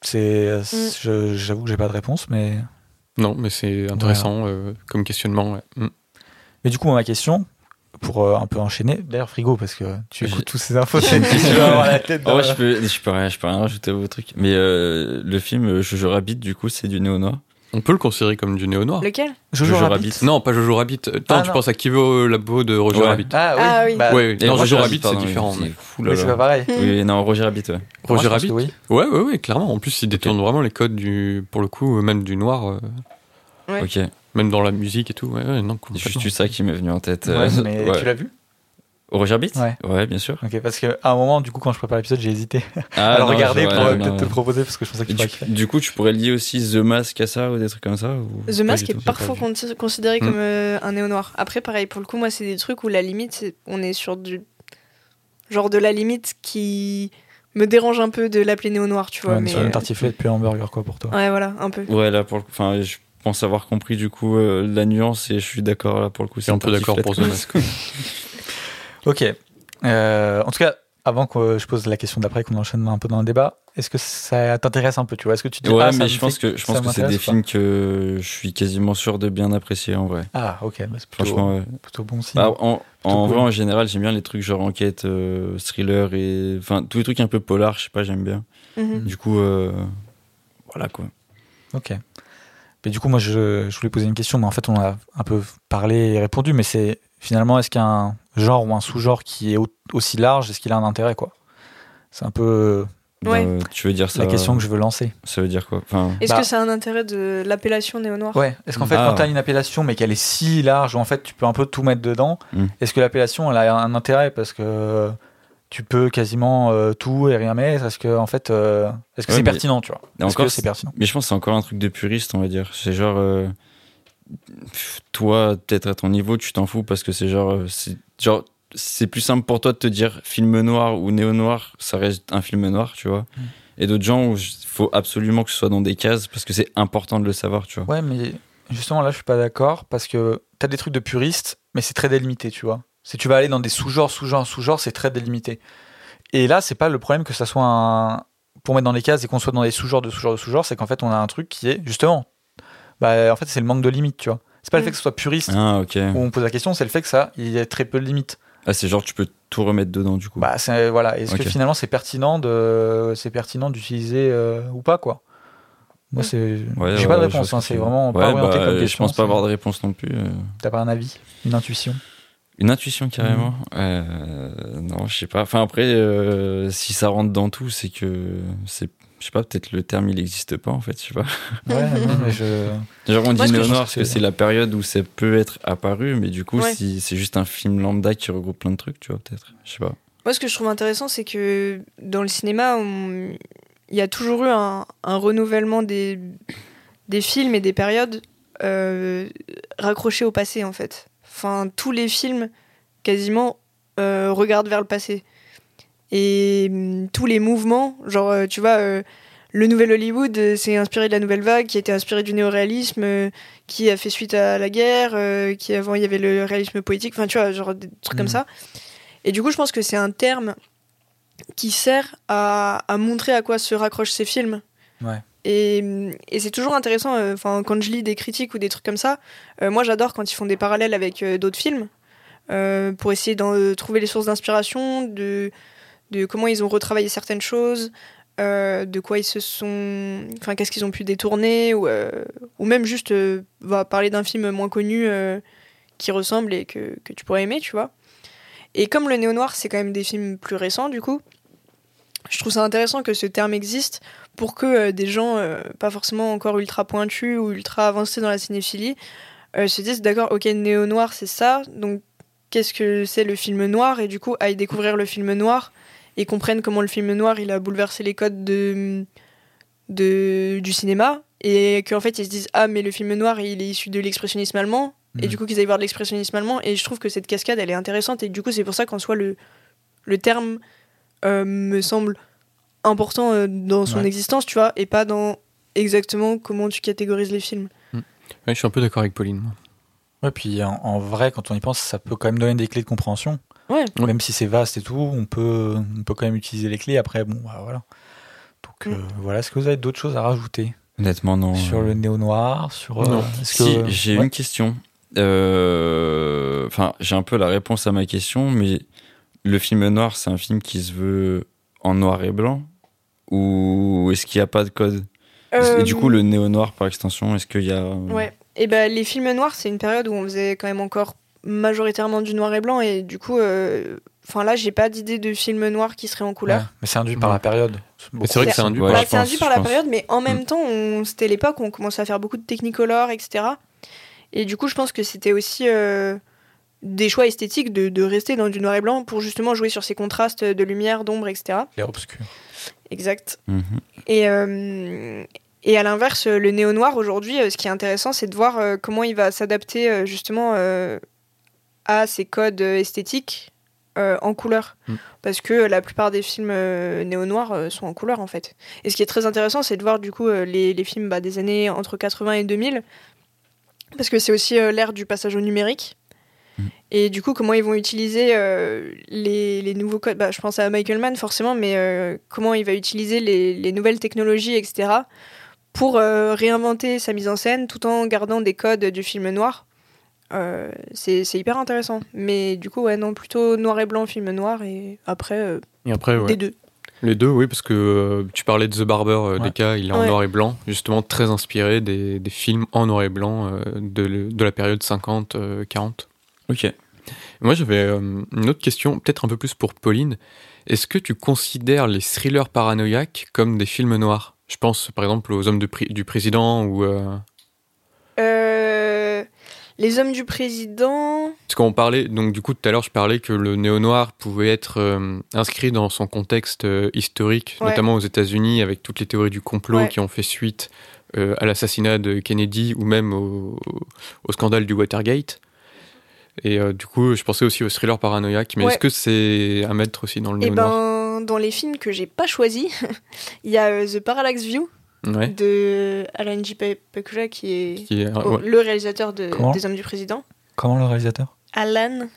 C'est, je- j'avoue que j'ai pas de réponse, mais. Non, mais c'est intéressant euh, comme questionnement. ouais. Mm. Mais du coup, moi, ma question, pour euh, un peu enchaîner, d'ailleurs, frigo, parce que tu écoutes tous ces infos, une tu question. vas avoir la tête Oh, ouais, je peux, je peux rien, je peux rien rajouter au truc. Mais euh, le film euh, Jojo Rabbit, du coup, c'est du néo-noir. On peut le considérer comme du néo-noir. Lequel? Jojo Jojo Rabbit. Rabbit. Non, pas Jojo Rabbit. Euh, Attends, Ah, tu non. penses à qui veut la peau de Roger Ouais. Rabbit Ah oui. Ah oui. Bah, Ouais, non, Roger Jojo Rabbit, c'est différent. oui, mais- c'est mais c'est pas pareil. Oui, non, Roger Rabbit, ouais. Roger Rabbit Oui. Ouais, ouais, ouais, clairement. En plus, il détourne vraiment les codes du, pour le coup, euh, même du noir, euh, Ouais. Ok, même dans la musique et tout. Ouais, ouais, non, c'est juste ça qui m'est venu en tête. Ouais, euh, mais [laughs] ouais. tu l'as vu? Roger Rabbit Ouais. bien sûr. Ok, parce qu'à un moment, du coup, quand je prépare l'épisode, j'ai hésité [laughs] Ah, à le regarder pour ouais, euh, peut-être te le proposer parce que je pensais que Et tu pourrais du, kiffer. du coup, tu pourrais lier aussi The Mask à ça ou des trucs comme ça ou The Mask est parfois considéré Hmm. comme euh, un néo-noir. Après, pareil, pour le coup, moi, c'est des trucs où la limite, on est sur du. Genre de la limite qui me dérange un peu de l'appeler néo-noir, tu vois. Ouais, mais mais, sur une euh, tartiflette puis un hamburger, quoi, pour toi. Ouais, voilà, un peu. Ouais, là, pour le coup, enfin, je pense avoir compris du coup euh, la nuance et je suis d'accord là pour le coup. C'est un peu d'accord pour The Mask. Mask. Ok. Euh, en tout cas, avant que je pose la question d'après, qu'on enchaîne un peu dans le débat, est-ce que ça t'intéresse un peu Tu vois? Est-ce que tu te dis Ouais, ah, mais je pense que je pense que c'est des films que je suis quasiment sûr de bien apprécier en vrai. Ah, ok. bah, c'est plutôt, Franchement, ouais. plutôt bon signe. Bah, en en cool. vrai, en général, j'aime bien les trucs genre enquête, euh, thriller et enfin tous les trucs un peu polar. Je sais pas, j'aime bien. Mhm. Du coup, euh, voilà quoi. Ok. Mais du coup, moi, je, je voulais poser une question, mais en fait, on a un peu parlé et répondu, mais c'est finalement, est-ce qu'il y a un genre ou un sous-genre qui est au- aussi large? Est-ce qu'il a un intérêt, quoi? C'est un peu Ouais. Bah, tu veux dire ça la question que je veux lancer. Ça veut dire quoi? Enfin, Est-ce Bah- que ça a un intérêt de l'appellation néo-noir Ouais. Est-ce qu'en fait, Ah. quand tu as une appellation, mais qu'elle est si large, où en fait, tu peux un peu tout mettre dedans, Mm. est-ce que l'appellation, elle a un intérêt? Parce que tu peux quasiment euh, tout et rien mettre. Est-ce que, en fait, euh, est-ce que Ouais, c'est pertinent, tu vois? Est-ce que c'est pertinent? Mais je pense que c'est encore un truc de puriste, on va dire. C'est genre, euh, toi, peut-être à ton niveau, tu t'en fous parce que c'est genre, c'est genre, c'est plus simple pour toi de te dire film noir ou néo-noir, ça reste un film noir, tu vois. Mm. Et d'autres gens où il faut absolument que ce soit dans des cases parce que c'est important de le savoir, tu vois. Ouais, mais justement là, je suis pas d'accord parce que t'as des trucs de puriste, mais c'est très délimité, tu vois. Si tu vas aller dans des sous-genres, sous-genres, sous-genres, c'est très délimité. Et là, c'est pas le problème que ça soit un. Pour mettre dans les cases et qu'on soit dans des sous-genres de sous-genres de sous-genres, c'est qu'en fait, on a un truc qui est justement. Bah, en fait, c'est le manque de limites, tu vois. C'est pas le Mm. fait que ce soit puriste Ah, ok. où on pose la question, c'est le fait que ça, il y a très peu de limites. Ah, c'est genre, tu peux tout remettre dedans, du coup. Bah, c'est voilà. Est-ce que finalement, c'est pertinent de, c'est pertinent d'utiliser euh, ou pas, quoi? Moi, Mm. c'est. Ouais, J'ai pas de réponse. je hein, c'est vraiment Ouais, pas orienté bah, comme Je question. pense pas avoir de réponse non plus. euh. T'as pas un avis, une intuition? Une intuition carrément Mm. Euh, Non, je sais pas. Enfin après, euh, si ça rentre dans tout, c'est que c'est, je sais pas, peut-être le terme il existe pas en fait. Je sais pas. Ouais, non, mais [laughs] je. Genre on Moi, dit néo-noir pense parce que que c'est- c'est la période où ça peut être apparu, mais du coup, Ouais. si c'est juste un film lambda qui regroupe plein de trucs, tu vois peut-être. Je sais pas. Moi, ce que je trouve intéressant, c'est que dans le cinéma, on- il y a toujours eu un, un renouvellement des, des films et des périodes euh, raccrochés au passé, en fait. Enfin, tous les films, quasiment, euh, regardent vers le passé. Et hum, tous les mouvements, genre, euh, tu vois, euh, le nouvel Hollywood, c'est inspiré de la nouvelle vague, qui a été inspiré du néoréalisme, qui a fait suite à la guerre, qui avant, il y avait le réalisme poétique, enfin, tu vois, genre des trucs comme Mhm. ça. Et du coup, je pense que c'est un terme qui sert à, à montrer à quoi se raccrochent ces films. Ouais. Et, c'est toujours intéressant, euh, enfin quand je lis des critiques ou des trucs comme ça, euh, moi j'adore quand ils font des parallèles avec euh, d'autres films, pour essayer de trouver les sources d'inspiration, de, comment ils ont retravaillé certaines choses, de quoi ils se sont... Enfin qu'est-ce qu'ils ont pu détourner, ou, même juste parler d'un film moins connu qui ressemble et que, que tu pourrais aimer, tu vois. Et comme le néo-noir, c'est quand même des films plus récents, du coup, je trouve ça intéressant que ce terme existe pour que euh, des gens, euh, pas forcément encore ultra pointus ou ultra avancés dans la cinéphilie, euh, se disent d'accord, ok, néo-noir, c'est ça, donc qu'est-ce que c'est le film noir? Et du coup, aillent découvrir le film noir et comprennent comment le film noir, il a bouleversé les codes de, de, du cinéma. Et qu'en fait, ils se disent, ah, mais le film noir, il est issu de l'expressionnisme allemand. Et Mhm. du coup, qu'ils aillent voir de l'expressionnisme allemand. Et je trouve que cette cascade, elle est intéressante. Et du coup, c'est pour ça qu'en soi, le, le terme euh, me semble important euh, dans son Ouais. existence, tu vois, et pas dans exactement comment tu catégorises les films. Ouais, je suis un peu d'accord avec Pauline. moi. Ouais, puis en, en vrai, quand on y pense, ça peut quand même donner des clés de compréhension. Ouais. Même si c'est vaste et tout, on peut, on peut quand même utiliser les clés. Après, bon, bah, voilà. Donc Mm. euh, voilà, est-ce que vous avez d'autres choses à rajouter? Honnêtement, non. sur le néo-noir sur, euh, Non. Si, que- j'ai Ouais. une question. Euh, Enfin, j'ai un peu la réponse à ma question, mais le film noir, c'est un film qui se veut en noir et blanc Ou est-ce qu'il n'y a pas de code Et du coup, Euh, le néo-noir, par extension, est-ce qu'il y a. Ouais. Et ben les films noirs, c'est une période où on faisait quand même encore majoritairement du noir et blanc et du coup, euh, enfin là, j'ai pas d'idée de film noir qui serait en couleur. Ouais, mais c'est induit par la période. Mais c'est vrai que c'est induit Ouais, Bah, c'est induit par la pense. période, mais en même Mm. temps, on- c'était l'époque où on commençait à faire beaucoup de Technicolor, etc. Et du coup, je pense que c'était aussi euh, des choix esthétiques de, de rester dans du noir et blanc pour justement jouer sur ces contrastes de lumière, d'ombre, etc. Clair obscur. Exact. Mhm. Et, euh, et à l'inverse, le néo-noir aujourd'hui, euh, ce qui est intéressant, c'est de voir euh, comment il va s'adapter justement euh, à ces codes esthétiques euh, en couleur. Mm. Parce que la plupart des films néo-noirs sont en couleur en fait. Et ce qui est très intéressant, c'est de voir du coup les, les films bah, des années entre 80 et 2000. Parce que c'est aussi l'ère du passage au numérique. Mm. Et du coup, comment ils vont utiliser euh, les, les nouveaux codes? Bah, Je pense à Michael Mann forcément, mais euh, comment il va utiliser les, les nouvelles technologies, etc., pour euh, réinventer sa mise en scène tout en gardant des codes du film noir. Euh, c'est hyper intéressant. Mais du coup, ouais, non, plutôt noir et blanc, film noir, et après, euh, Et après, ouais. des deux. Les deux, oui, parce que euh, tu parlais de The Barber, euh, Ouais. DK, il est en Ouais. noir et blanc, justement très inspiré des, des films en noir et blanc euh, de la période 50-40. Ok. Moi, j'avais euh, une autre question, peut-être un peu plus pour Pauline. Est-ce que tu considères les thrillers paranoïaques comme des films noirs? Je pense par exemple aux Hommes de Pri- du Président ou. euh, Euh, les hommes du président. Parce qu'on parlait, donc du coup tout à l'heure je parlais que le néo-noir pouvait être inscrit dans son contexte historique, Ouais. notamment aux États-Unis avec toutes les théories du complot Ouais. qui ont fait suite à l'assassinat de Kennedy ou même au, au scandale du Watergate. Et euh, du coup je pensais aussi au thriller paranoïaque, mais Ouais. est-ce que c'est à mettre aussi dans le Et néo-noir ben, dans les films que j'ai pas choisis, [laughs] il y a euh, The Parallax View Ouais. de Alan J. Pe- Pakula qui est Qui est- oh, ouais. le réalisateur de, des Hommes du Président. Comment le réalisateur? Alan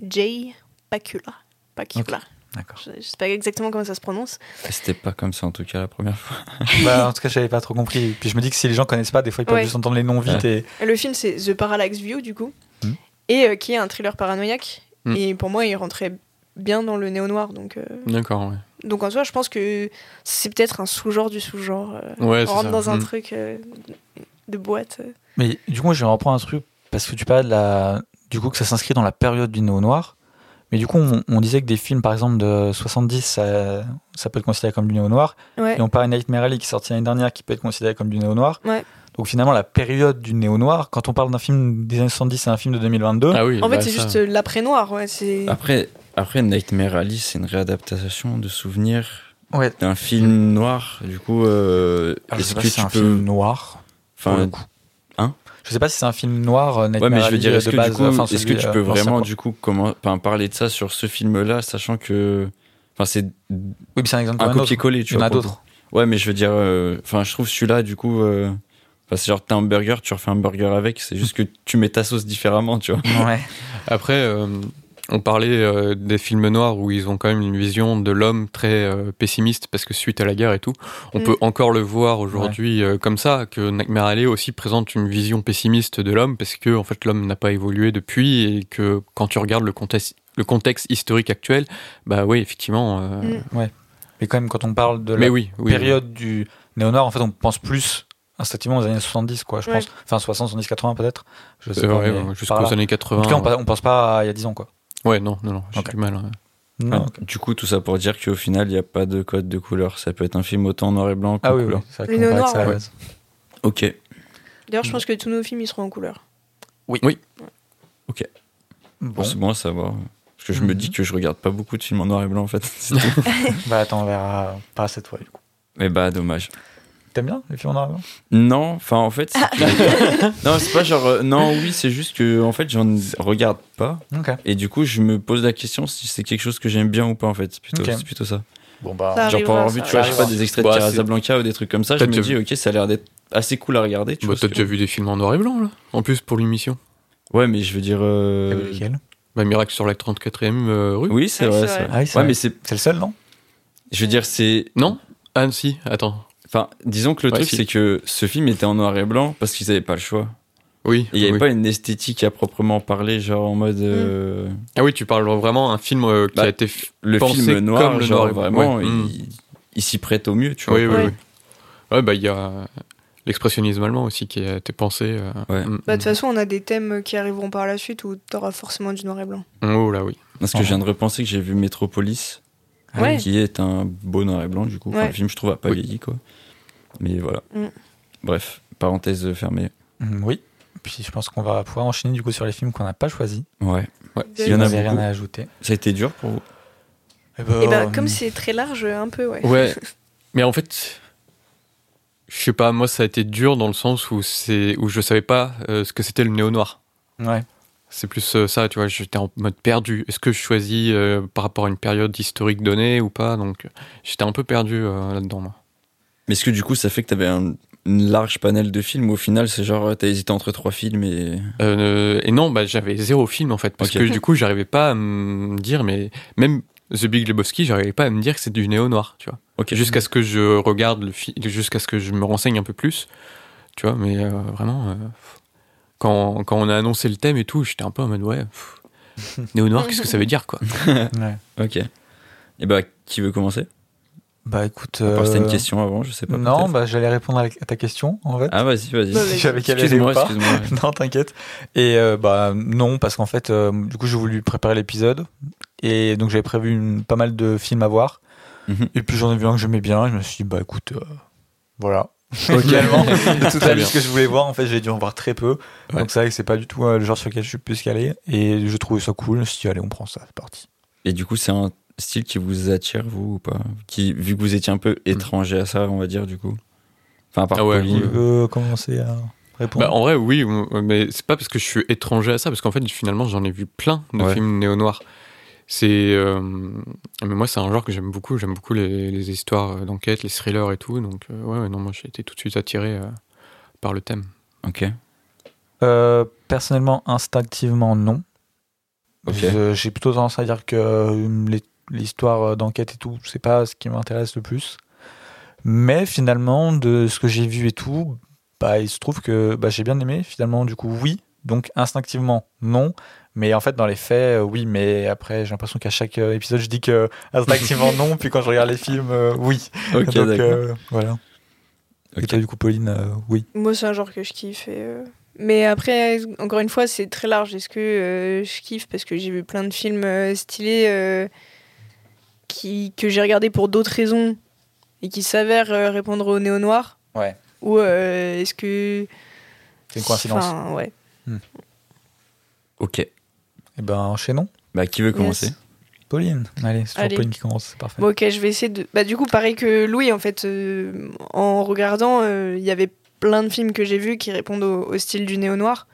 J. Pakula. Pakula. D'accord. Je, je sais pas exactement comment ça se prononce. C'était pas comme ça en tout cas la première fois. [laughs] bah, en tout cas, j'avais pas trop compris. Puis je me dis que si les gens connaissent pas, des fois ils peuvent Ouais. juste entendre les noms vite et. Le film, c'est The Parallax View, du coup. Et euh, qui est un thriller paranoïaque. Hmm. Et pour moi, il rentrait bien dans le néo-noir. Donc, euh, D'accord, ouais. donc en soi, je pense que c'est peut-être un sous-genre du sous-genre. euh, Ouais, on rentre ça. dans un Mm. truc euh, de boîte. euh. Mais du coup, moi, je vais reprendre un truc parce que tu parlais de la. Du coup, que ça s'inscrit dans la période du néo-noir. Mais du coup, on, on disait que des films, par exemple, de 70, ça, ça peut être considéré comme du néo-noir. Ouais. Et on parle de Nightmare Alley qui est sorti l'année dernière, qui peut être considéré comme du néo-noir. Ouais. Donc finalement, la période du néo-noir, quand on parle d'un film des années 70, c'est un film de 2022. Ah oui, En fait, bah, c'est ça- juste l'après-noir. Ouais. Après, après Nightmare Alley, c'est une réadaptation de souvenirs Ouais. d'un film noir. Du coup, euh, je est-ce que si c'est tu un peux. film noir. pour le Enfin, coup. Hein? Je sais pas si c'est un film noir, euh, Ouais, Nightmare mais je veux Alley, dire, euh, est-ce de que, base. du coup, enfin, est-ce celui, que tu euh, peux vraiment du coup comment, enfin, parler de ça sur ce film-là, sachant que, enfin, c'est Oui, mais c'est un exemple un copier-coller, tu Il y en a d'autres. Ouais, mais je veux dire, euh, enfin, je trouve celui-là, du coup, euh, enfin, c'est genre t'as un burger, tu refais un burger avec, c'est juste que tu mets ta sauce différemment, tu vois. Ouais. [laughs] Après, euh, on parlait euh, des films noirs où ils ont quand même une vision de l'homme très euh, pessimiste parce que suite à la guerre et tout, on Mm. peut encore le voir aujourd'hui euh, comme ça, que Nightmare Alley aussi présente une vision pessimiste de l'homme parce que en fait l'homme n'a pas évolué depuis et que quand tu regardes le contexte, le contexte historique actuel, bah oui effectivement. euh, Mm. Mais quand même, quand on parle de Mais la oui, oui, période du néo-noir, en fait, on pense plus instinctivement aux années 70, quoi, je Ouais. pense. Enfin, 60, 70, 80 peut-être. Je sais Euh, pas. ouais, ouais, jusqu'aux années En 80. tout cas, on, on pense pas à il y a 10 ans, quoi. Ouais, non, non, non, j'ai Ok. du mal. hein. Non, Ah, ok. Du coup, tout ça pour dire qu'au final, il n'y a pas de code de couleur. Ça peut être un film autant en noir et blanc qu'en Ah oui, oui, couleur. parlait de néo-noir, ça. Ok. D'ailleurs, je pense que tous nos films, ils seront en couleur. Bon, C'est bon à savoir. Parce que je me Mhm. dis que je regarde pas beaucoup de films en noir et blanc, en fait. [laughs] Bah attends, on verra pas cette fois, du coup. Mais bah, dommage. T'aimes bien les films en noir et blanc Non, enfin, en fait. c'est que- [laughs] non, c'est pas genre. euh, non, oui, c'est juste que, en fait, j'en regarde pas. Ok. Et du coup, je me pose la question si c'est quelque chose que j'aime bien ou pas, en fait. C'est plutôt, Ok. c'est plutôt ça. Bon, bah. Ça Genre, pour avoir vu, tu vois, je sais pas, des extraits de Bah, Casablanca ou des trucs comme ça, je Peut-être me que- dis, ok, ça a l'air d'être assez cool à regarder. Tu Bah, vois, T'as c'est- déjà vu des films en noir et blanc là En plus pour l'émission. Ouais, mais je veux dire. euh, T'as vu lequel Bah, Miracle sur la 34e euh, rue. Oui, c'est Ouais, vrai. c'est c'est vrai. vrai. Ah oui, c'est Ouais, vrai. mais c'est. C'est le seul, non? Je veux dire, c'est. Non? Ah, si, attends. Enfin, disons que le Ouais, truc, si. c'est que ce film était en noir et blanc parce qu'ils avaient pas le choix. Oui. Il y avait oui. pas une esthétique à proprement parler, genre en mode. euh, Ah oui, tu parles vraiment un film euh, qui Bah, a été. f- le Pensé film noir, comme le genre noir vraiment, Ouais. il, Mm. il s'y prête au mieux, tu vois. Oui, oui, Ouais. oui. Ouais, bah il y a l'expressionnisme allemand aussi qui a été pensé. euh, Ouais. mm, Bah, de mm. toute façon, on a des thèmes qui arriveront par la suite où t'auras forcément du noir et blanc. Oh là oui. Parce que je viens de repenser que j'ai vu Metropolis, Ouais. qui est un beau noir et blanc, du coup. Enfin, Ouais. Le film, je trouve, a pas Oui. vieilli, quoi. Mais voilà. Mm. Bref, parenthèse fermée. Mm, Oui. Puis je pense qu'on va pouvoir enchaîner du coup sur les films qu'on n'a pas choisis. Ouais. Ouais. Il y en a Vous avez rien à ajouter. Ça a été dur pour vous? Eh ben, Et bah, euh, comme c'est très large, un peu, ouais. Ouais. [laughs] Mais en fait, je sais pas, moi ça a été dur dans le sens où c'est où je savais pas euh, ce que c'était le néo noir. Ouais. C'est plus euh, ça, tu vois, j'étais en mode perdu. Est-ce que je choisis euh, par rapport à une période historique donnée ou pas? Donc j'étais un peu perdu euh, là-dedans. moi. Mais est-ce que du coup, ça fait que t'avais un une large panel de films ou au final, c'est genre, t'as hésité entre trois films et. Euh, et non, bah, j'avais zéro film en fait, parce que du coup j'arrivais pas à me dire, mais même The Big Lebowski, j'arrivais pas à me dire que c'est du néo noir, tu vois. Jusqu'à ce que je regarde le film, jusqu'à ce que je me renseigne un peu plus, tu vois, mais vraiment, quand, quand on a annoncé le thème et tout, j'étais un peu en mode ouais, pff, [laughs] néo noir, qu'est-ce que ça veut dire quoi ouais. Ok. Et bah, qui veut commencer? Bah écoute. C'était une euh, question avant, je sais pas. Non, bah j'allais répondre à à ta question en fait. Ah, vas-y, vas-y. Vas-y. J'avais aller excuse-moi, excuse-moi. [laughs] non, t'inquiète. Et euh, bah non, parce qu'en fait, euh, du coup, j'ai voulu préparer l'épisode et donc j'avais prévu une, pas mal de films à voir. Mhm. Et puis j'en ai vu un que j'aimais bien. Et je me suis dit bah écoute, euh, voilà. [laughs] Finalement, [laughs] de toute Très la bien. liste que je voulais voir, en fait, j'ai dû en voir très peu. Ouais. Donc c'est vrai que c'est pas du tout euh, le genre sur lequel je suis plus calé. Et je trouvais ça cool. Je me suis dit allez, on prend ça, c'est parti. Et du coup, c'est un style qui vous attire, vous, ou pas? Qui, Vu que vous étiez un peu étranger à ça, on va dire, du coup? Enfin, à part Ah ouais, Pauline. Tu veux commencer à répondre Bah, en vrai, oui, mais c'est pas parce que je suis étranger à ça, parce qu'en fait, finalement, j'en ai vu plein de Ouais. films néo-noirs. C'est. euh, mais moi, c'est un genre que j'aime beaucoup. J'aime beaucoup les, les histoires d'enquête, les thrillers et tout. Donc, euh, ouais, ouais, non, moi, j'ai été tout de suite attiré euh, par le thème. Ok. Euh, personnellement, instinctivement, non. Ok. Je- J'ai plutôt tendance à dire que euh, l'histoire euh, d'enquête et tout, c'est pas ce qui m'intéresse le plus. Mais finalement, de ce que j'ai vu et tout, bah, il se trouve que bah, j'ai bien aimé. Finalement, du coup, oui. Donc, instinctivement, non. Mais en fait, dans les faits, euh, oui. Mais après, j'ai l'impression qu'à chaque euh, épisode, je dis que instinctivement, [laughs] non. Puis quand je regarde les films, euh, oui. Ok, Donc, euh, voilà. Ok. Et toi, du coup, Pauline, euh, oui. Moi, c'est un genre que je kiffe. et, euh, Mais après, encore une fois, c'est très large. Est-ce que euh, je kiffe? Parce que j'ai vu plein de films euh, stylés euh, qui... que j'ai regardés pour d'autres raisons et qui s'avèrent euh, répondre au néo-noir Ouais. Ou euh, est-ce que. C'est une coïncidence. Enfin, ouais. Ok. Et ben, enchaînons. Bah, qui veut commencer Yes. Pauline. Allez, c'est toujours. Pauline qui commence, c'est parfait. Bon, ok, je vais essayer de. Bah, du coup, pareil que Louis, en fait, euh, en regardant, euh, il y avait plein de films que j'ai vus qui répondent au, au style du néo-noir.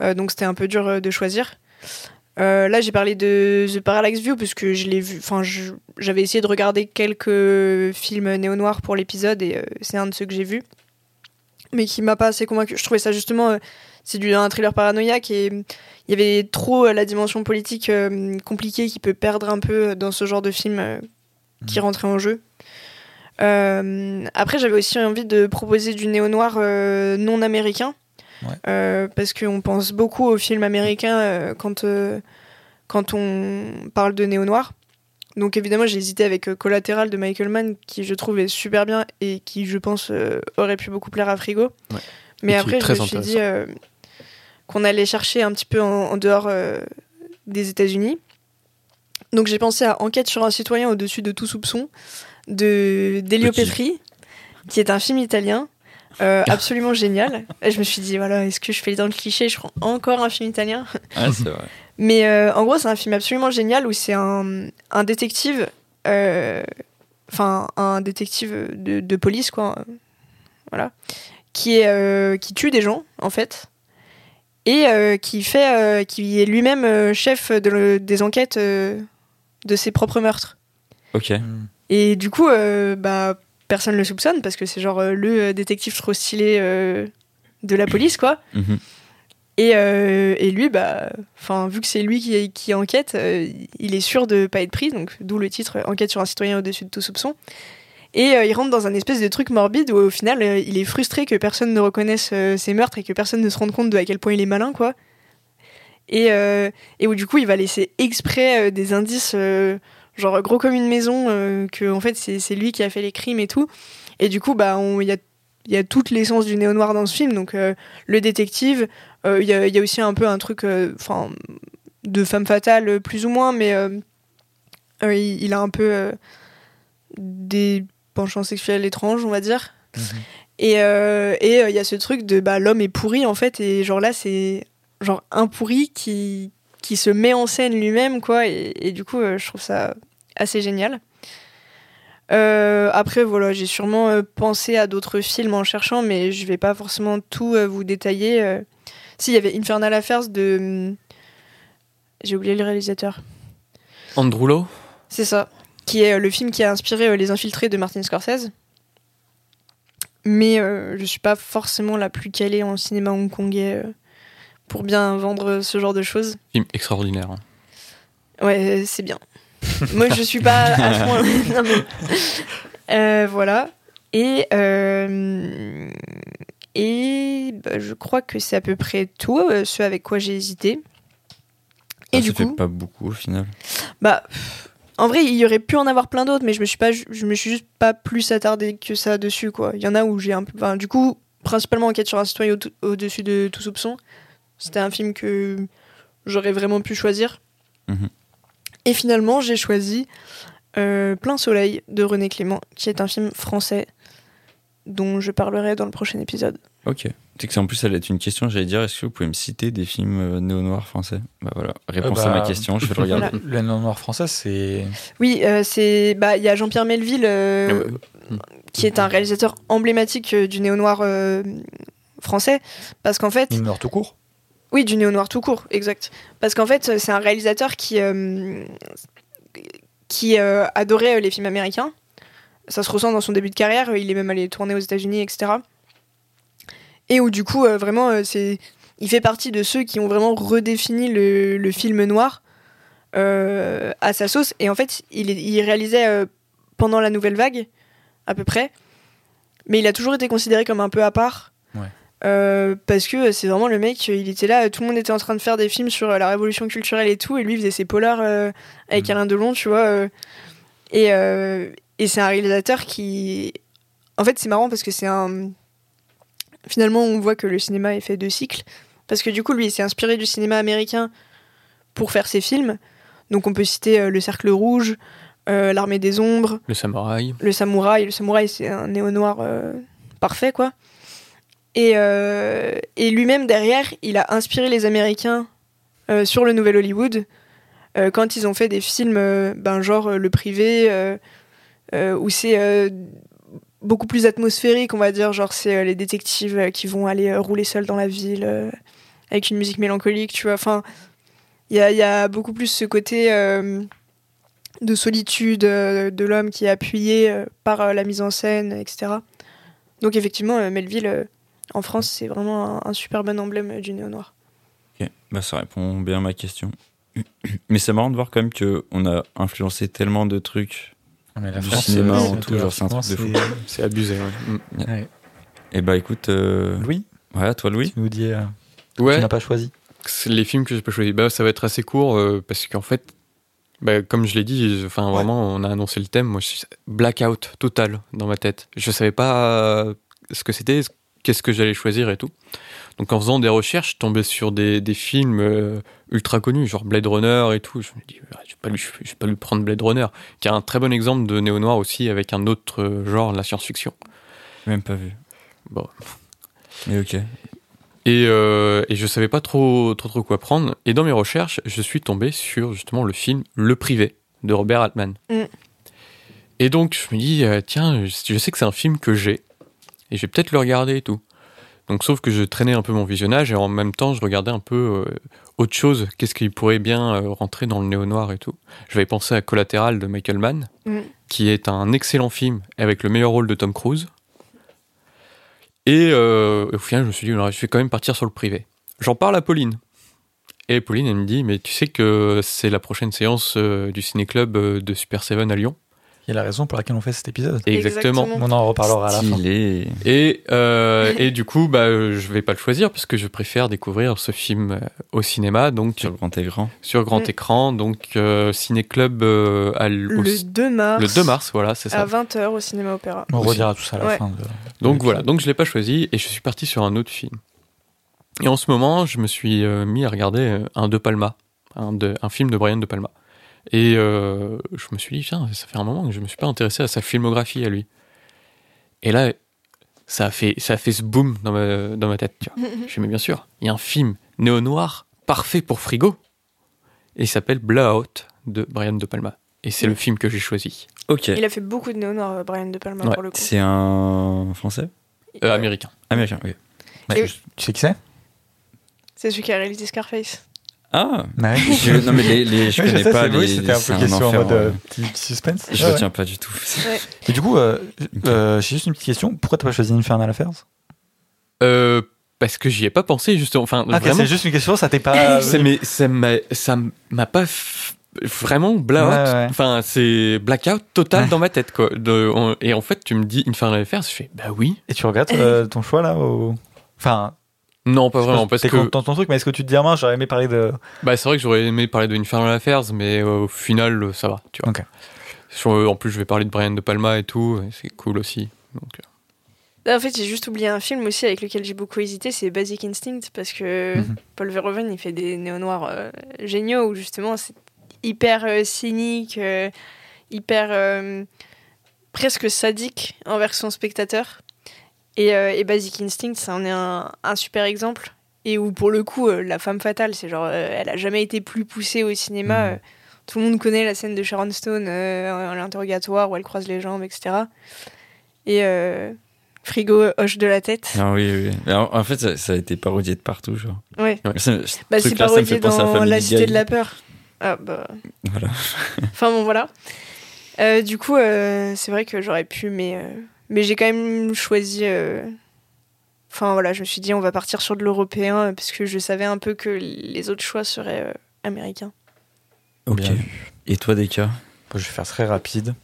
Euh, donc, c'était un peu dur euh, de choisir. Euh, là, j'ai parlé de The Parallax View parce que je l'ai vu. Enfin, j'avais essayé de regarder quelques films néo-noirs pour l'épisode et euh, c'est un de ceux que j'ai vus, mais qui m'a pas assez convaincu. Je trouvais ça justement. Euh, c'est du un thriller paranoïaque et il y avait trop euh, la dimension politique euh, compliquée qui peut perdre un peu dans ce genre de film euh, qui rentrait en jeu. Euh, après, j'avais aussi envie de proposer du néo-noir euh, non américain. Ouais. Euh, parce qu'on pense beaucoup aux films américains euh, quand, euh, quand on parle de néo-noir. Donc évidemment, j'ai hésité avec euh, Collateral de Michael Mann, qui je trouve est super bien et qui, je pense, euh, aurait pu beaucoup plaire à Frigo. Ouais. Mais Et après, je me suis dit euh, qu'on allait chercher un petit peu en, en dehors euh, des États-Unis. Donc j'ai pensé à Enquête sur un citoyen au-dessus de tout soupçon de Delio. Petri, qui est un film italien euh, absolument génial. Et je me suis dit, voilà, est-ce que je fais dans le cliché Je prends encore un film italien? Ah, c'est vrai. [laughs] mais euh, en gros, c'est un film absolument génial où c'est un, un détective, enfin un détective de, de police quoi, voilà, qui est qui tue des gens en fait et euh, qui fait, euh, qui est lui-même euh, chef de le- des enquêtes euh, de ses propres meurtres. Ok. Hmm. Et du coup, euh, bah personne le soupçonne parce que c'est genre euh, le détective trop stylé euh, de la police quoi. [coughs] Mhm. Et, euh, et lui, bah, enfin, vu que c'est lui qui, qui enquête, euh, il est sûr de pas être pris, donc d'où le titre Enquête sur un citoyen au-dessus de tout soupçon. Et euh, il rentre dans un espèce de truc morbide où au final euh, il est frustré que personne ne reconnaisse euh, ses meurtres et que personne ne se rende compte de à quel point il est malin, quoi. Et, euh, et où du coup il va laisser exprès euh, des indices, euh, genre gros comme une maison, euh, que en fait c'est lui qui a fait les crimes et tout. Et du coup, bah, il y a, y a toute l'essence du néo-noir dans ce film, donc euh, le détective, euh, il y, a, aussi un peu un truc euh, enfin de femme fatale, euh, plus ou moins, mais euh, euh, il, a un peu euh, des penchants sexuels étranges, on va dire. Et euh, et, euh, il y a ce truc de bah, l'homme est pourri, en fait, et genre là, c'est genre un pourri qui, qui se met en scène lui-même, quoi, et, et du coup, euh, je trouve ça assez génial. Euh, après, voilà, j'ai sûrement euh, pensé à d'autres films en cherchant, mais je vais pas forcément tout euh, vous détailler. euh. Si, il y avait Infernal Affairs de. hum, J'ai oublié le réalisateur. Andrew C'est ça. Qui est euh, le film qui a inspiré euh, Les Infiltrés de Martin Scorsese. Mais euh, je suis pas forcément la plus calée en cinéma hongkongais pour bien vendre ce genre de choses. Film extraordinaire. hein. Ouais, c'est bien. [laughs] Moi, je suis pas à. [laughs] Non, mais- Euh, voilà. Et, euh, et bah, je crois que c'est à peu près tout, euh, ce avec quoi j'ai hésité. Et Ah, du ça fait coup, pas beaucoup au final. bah, pff, en vrai, il y aurait pu en avoir plein d'autres, mais je me suis pas, je me suis juste pas plus attardé que ça dessus, quoi. Il y en a où j'ai un peu, enfin, du coup, principalement Enquête sur un citoyen au- au-dessus de tout soupçon. C'était un film que j'aurais vraiment pu choisir. Mhm. Et finalement, j'ai choisi euh, Plein Soleil de René Clément, qui est un film français dont je parlerai dans le prochain épisode. Ok. Tu sais que c'est en plus, ça allait être une question. J'allais dire, est-ce que vous pouvez me citer des films euh, néo-noirs français? Bah voilà, réponse Euh, à ma bah, question. Je vais le regarder. Voilà. Le noir français, c'est. Oui, euh, c'est, bah, il y a Jean-Pierre Melville. euh, Ouais. qui est un réalisateur emblématique du néo-noir euh, français. Parce qu'en fait, meurt tout court. oui, du néo-noir tout court, exact. Parce qu'en fait, c'est un réalisateur qui, euh, qui euh, adorait les films américains. Ça se ressent dans son début de carrière. Il est même allé tourner aux États-Unis, etc. Et où, du coup, euh, vraiment, euh, c'est. Il fait partie de ceux qui ont vraiment redéfini le, le film noir euh, à sa sauce. Et en fait, il, il réalisait euh, pendant la nouvelle vague, à peu près. Mais il a toujours été considéré comme un peu à part. Ouais. Euh, parce que c'est vraiment le mec, il était là, tout le monde était en train de faire des films sur la révolution culturelle et tout, et lui faisait ses polars avec Mhm. Alain Delon, tu vois. et et c'est un réalisateur qui. En fait, c'est marrant parce que c'est un. Finalement, on voit que le cinéma est fait de cycles. Parce que du coup, lui, il s'est inspiré du cinéma américain pour faire ses films. Donc, on peut citer euh, Le Cercle Rouge, euh, L'Armée des Ombres, Le samouraï. le samouraï. Le samouraï, c'est un néo-noir euh, parfait, quoi. Et, et lui-même, derrière, il a inspiré les Américains sur le Nouvel Hollywood quand ils ont fait des films, ben, genre Le Privé, où c'est beaucoup plus atmosphérique, on va dire. Genre, c'est euh, les détectives euh, qui vont aller euh, rouler seuls dans la ville avec une musique mélancolique, tu vois. Enfin, il y a, beaucoup plus ce côté de solitude de l'homme qui est appuyé par la mise en scène, etc. Donc, effectivement, Melville, en France, c'est vraiment un, super bon emblème du néo-noir. Ok, bah ça répond bien à ma question. [clears throat] Mais c'est marrant de voir quand même qu'on a influencé tellement de trucs. Mais la Du France, cinéma euh, en tout, genre, c'est un truc de fou. C'est abusé, ouais. Mm. Ouais. Et bah écoute, euh... Louis, ouais, toi Louis. tu nous dis. euh, Ouais, Tu n'as pas choisi. les films que j'ai pas choisi. Bah, ça va être assez court euh, parce qu'en fait, bah, comme je l'ai dit, enfin Ouais. vraiment, on a annoncé le thème. Moi, je- blackout total dans ma tête. Je savais pas ce que c'était, qu'est-ce que j'allais choisir et tout. Donc en faisant des recherches, je tombais sur des, des films euh, ultra connus, genre Blade Runner et tout. Je me dis, je vais pas lui, je vais pas lui prendre Blade Runner, qui est un très bon exemple de néo noir aussi avec un autre euh, genre, la science-fiction. Même pas vu. Bon, Mais ok. Et, euh, et je savais pas trop, trop trop quoi prendre. Et dans mes recherches, je suis tombé sur justement le film Le Privé de Robert Altman. Mm. Et donc je me dis, euh, tiens, je sais que c'est un film que j'ai. Et je vais peut-être le regarder et tout. Donc sauf que je traînais un peu mon visionnage et en même temps je regardais un peu euh, autre chose. Qu'est-ce qui pourrait bien euh, rentrer dans le néo-noir et tout. Je vais penser à Collatéral de Michael Mann, Mm. qui est un excellent film avec le meilleur rôle de Tom Cruise. Et euh, au final, je me suis dit, je vais quand même partir sur le privé. J'en parle à Pauline. Et Pauline, elle me dit, mais tu sais que c'est la prochaine séance du ciné-club de Super 7 à Lyon. Et la raison pour laquelle on fait cet épisode. Exactement. Exactement. On en reparlera à la fin. Stylé. Et, euh, et du coup, bah, je vais pas le choisir parce que je préfère découvrir ce film euh, au cinéma, donc Sur le grand écran. sur grand écran, donc euh, Ciné Club euh, à Le 2 mars. le 2 mars, voilà, c'est ça. À 20h au cinéma opéra. On redira tout ça à la Ouais. fin. de- Donc de voilà, donc je l'ai pas choisi et je suis parti sur un autre film. Et en ce moment, je me suis euh, mis à regarder un De Palma, un, de- un film de Brian De Palma. Et euh, je me suis dit, tiens, ça fait un moment que je me suis pas intéressé à sa filmographie à lui. Et là, ça a fait, ça a fait ce boom dans ma, dans ma tête. Tu vois. [laughs] je me mais bien sûr, il y a un film néo-noir parfait pour frigo. Et il s'appelle Blowout de Brian De Palma. Et c'est le film que j'ai choisi. Ok. Il a fait beaucoup de néo-noirs, Brian De Palma, Ouais, pour le coup. C'est un français? Euh, américain. Américain, ok. Ouais, Et- tu sais qui c'est? C'est celui qui a réalisé Scarface. Ah Ouais. je, Non, mais les, les- je Ouais, connais sais, pas oui, c'était un peu question en mode euh, petit, petit suspense. Je Ouais, retiens pas du tout. Ouais. Et du coup, euh, euh, j'ai juste une petite question. Pourquoi t'as pas choisi Infernal Affairs? Euh, parce que j'y ai pas pensé, justement. Enfin, Ah, c'est juste une question, ça t'est pas. [laughs] Mais ça m'a pas f- vraiment ouais. enfin c'est blackout total dans ma tête quoi De- on- et en fait tu me dis Infernal Affairs je fais bah oui Et tu regrettes euh, ton choix là au... Enfin, non pas vraiment parce t'es que content de ton truc, mais est-ce que tu te dis, ah j'aurais aimé parler de. bah c'est vrai que j'aurais aimé parler de Infernal Affairs mais euh, au final euh, ça va tu vois Ok. Sur- euh, en plus je vais parler de Brian De Palma et tout et c'est cool aussi donc euh, Là, en fait, j'ai juste oublié un film aussi avec lequel j'ai beaucoup hésité, c'est Basic Instinct, parce que Mhm. Paul Verhoeven, il fait des néo-noirs euh, géniaux, où justement, c'est hyper euh, cynique, euh, hyper euh, presque sadique envers son spectateur. Et, euh, et Basic Instinct, ça en est un, un super exemple. Et où, pour le coup, euh, la femme fatale, c'est genre, euh, elle a jamais été plus poussée au cinéma. Mhm. euh, tout le monde connaît la scène de Sharon Stone à l'interrogatoire où elle croise les jambes, etc. Et Frigo hoche de la tête. Ah oui, oui. En, fait, ça, ça a été parodié de partout, genre. Ouais. Ce Bah, c'est me parodié dans La Cité de la Peur. Ah bah. Voilà. Enfin bon, voilà. Euh, du coup, euh, c'est vrai que j'aurais pu, mais, euh, mais j'ai quand même choisi. euh, Enfin voilà, je me suis dit, on va partir sur de l'européen, euh, parce que je savais un peu que les autres choix seraient euh, américains. Ok. Bien. Et toi, Deka? Je vais faire très rapide.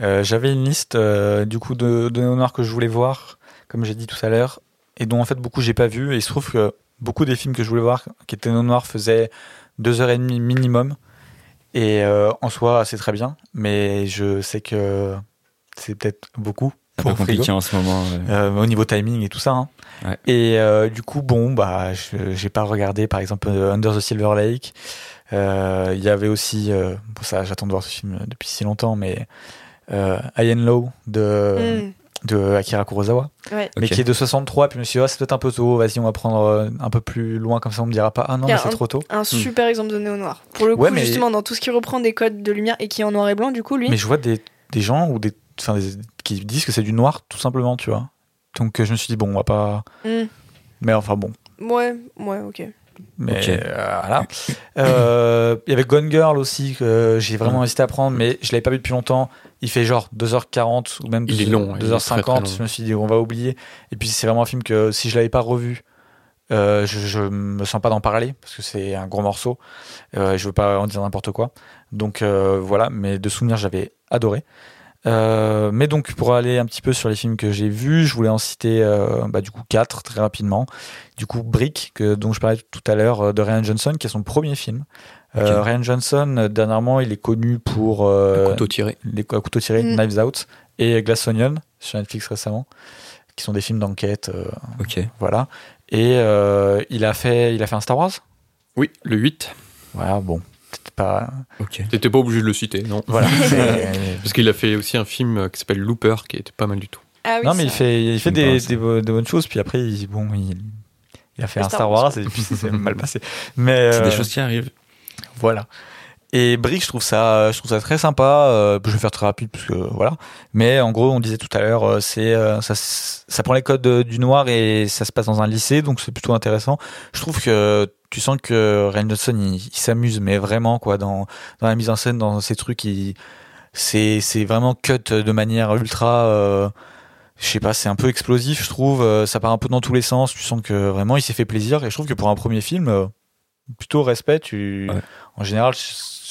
Euh, J'avais une liste euh, du coup de, de que je voulais voir, comme j'ai dit tout à l'heure, et dont en fait beaucoup j'ai pas vu. Et il se trouve que beaucoup des films que je voulais voir qui étaient néo-noirs faisaient deux heures et demie minimum. Et euh, en soi, c'est très bien, mais je sais que c'est peut-être beaucoup un peu compliqué Frigo. en ce moment. ouais. Euh, au niveau timing et tout ça. hein. Ouais. Et euh, du coup, bon, bah, je- j'ai pas regardé par exemple euh, Under the Silver Lake. Euh, Il y avait aussi, euh, bon, ça, j'attends de voir ce film depuis si longtemps, mais euh, High and Low de, Mm, de Akira Kurosawa, ouais. mais qui est de 63. Puis je me suis dit, ah, c'est peut-être un peu tôt. Vas-y, on va prendre un peu plus loin, comme ça, on me dira pas, ah non, mais c'est trop tôt. Un super exemple de néo-noir. Pour le coup, Ouais, mais- justement, dans tout ce qui reprend des codes de lumière et qui est en noir et blanc, du coup, lui. Mais je vois des, des gens ou des, enfin, qui disent que c'est du noir, tout simplement, tu vois. Donc euh, je me suis dit, bon, on va pas. Mm. Mais enfin, bon. Ouais, ouais, ok. Mais Ok. euh, voilà. Euh, Il y avait Gone Girl aussi que j'ai vraiment hésité à prendre, mais je l'avais pas vu depuis longtemps. Il fait genre 2h40 ou même Il est 2 long, il est très, très 2h50. long. Je me suis dit, on va oublier. Et puis c'est vraiment un film que si je l'avais pas revu, euh, je, je me sens pas d'en parler parce que c'est un gros morceau. Euh, je veux pas en dire n'importe quoi. Donc euh, voilà, mais de souvenirs, j'avais adoré. Euh, mais donc pour aller un petit peu sur les films que j'ai vus, je voulais en citer euh, bah, du coup quatre très rapidement. Du coup Brick que dont je parlais tout à l'heure euh, de Ryan Johnson qui est son premier film. Euh, Ok. Ryan Johnson dernièrement il est connu pour euh, couteau tiré les cou- couteaux tirés, Mm. Knives Out et Glass Onion sur Netflix récemment, qui sont des films d'enquête, euh, Ok. voilà. Et euh, il a fait il a fait un Star Wars? oui le 8 Voilà bon peut-être pas Ok. t'étais pas obligé de le citer non voilà. [laughs] c'est- parce qu'il a fait aussi un film euh, qui s'appelle Looper qui était pas mal du tout Ah oui, non, mais il fait, il fait des, des, bo- de bonnes choses, puis après, il, bon, il, il a fait un Star Wars, et puis ça s'est mal passé. Mais C'est euh, des choses qui arrivent. voilà. Et Brick, je trouve ça, je trouve ça très sympa. euh, je vais faire très rapide parce que voilà. Mais en gros, on disait tout à l'heure, euh, c'est euh, ça, ça prend les codes euh, du noir et ça se passe dans un lycée, donc c'est plutôt intéressant. Je trouve que tu sens que Ryan Johnson, il, il s'amuse, mais vraiment quoi, dans dans la mise en scène, dans ces trucs, il c'est c'est vraiment cut de manière ultra. euh, je sais pas, c'est un peu explosif, je trouve. euh, Ça part un peu dans tous les sens. Tu sens que vraiment il s'est fait plaisir. Et je trouve que pour un premier film, euh, plutôt respect. Tu, Ouais. en général, je,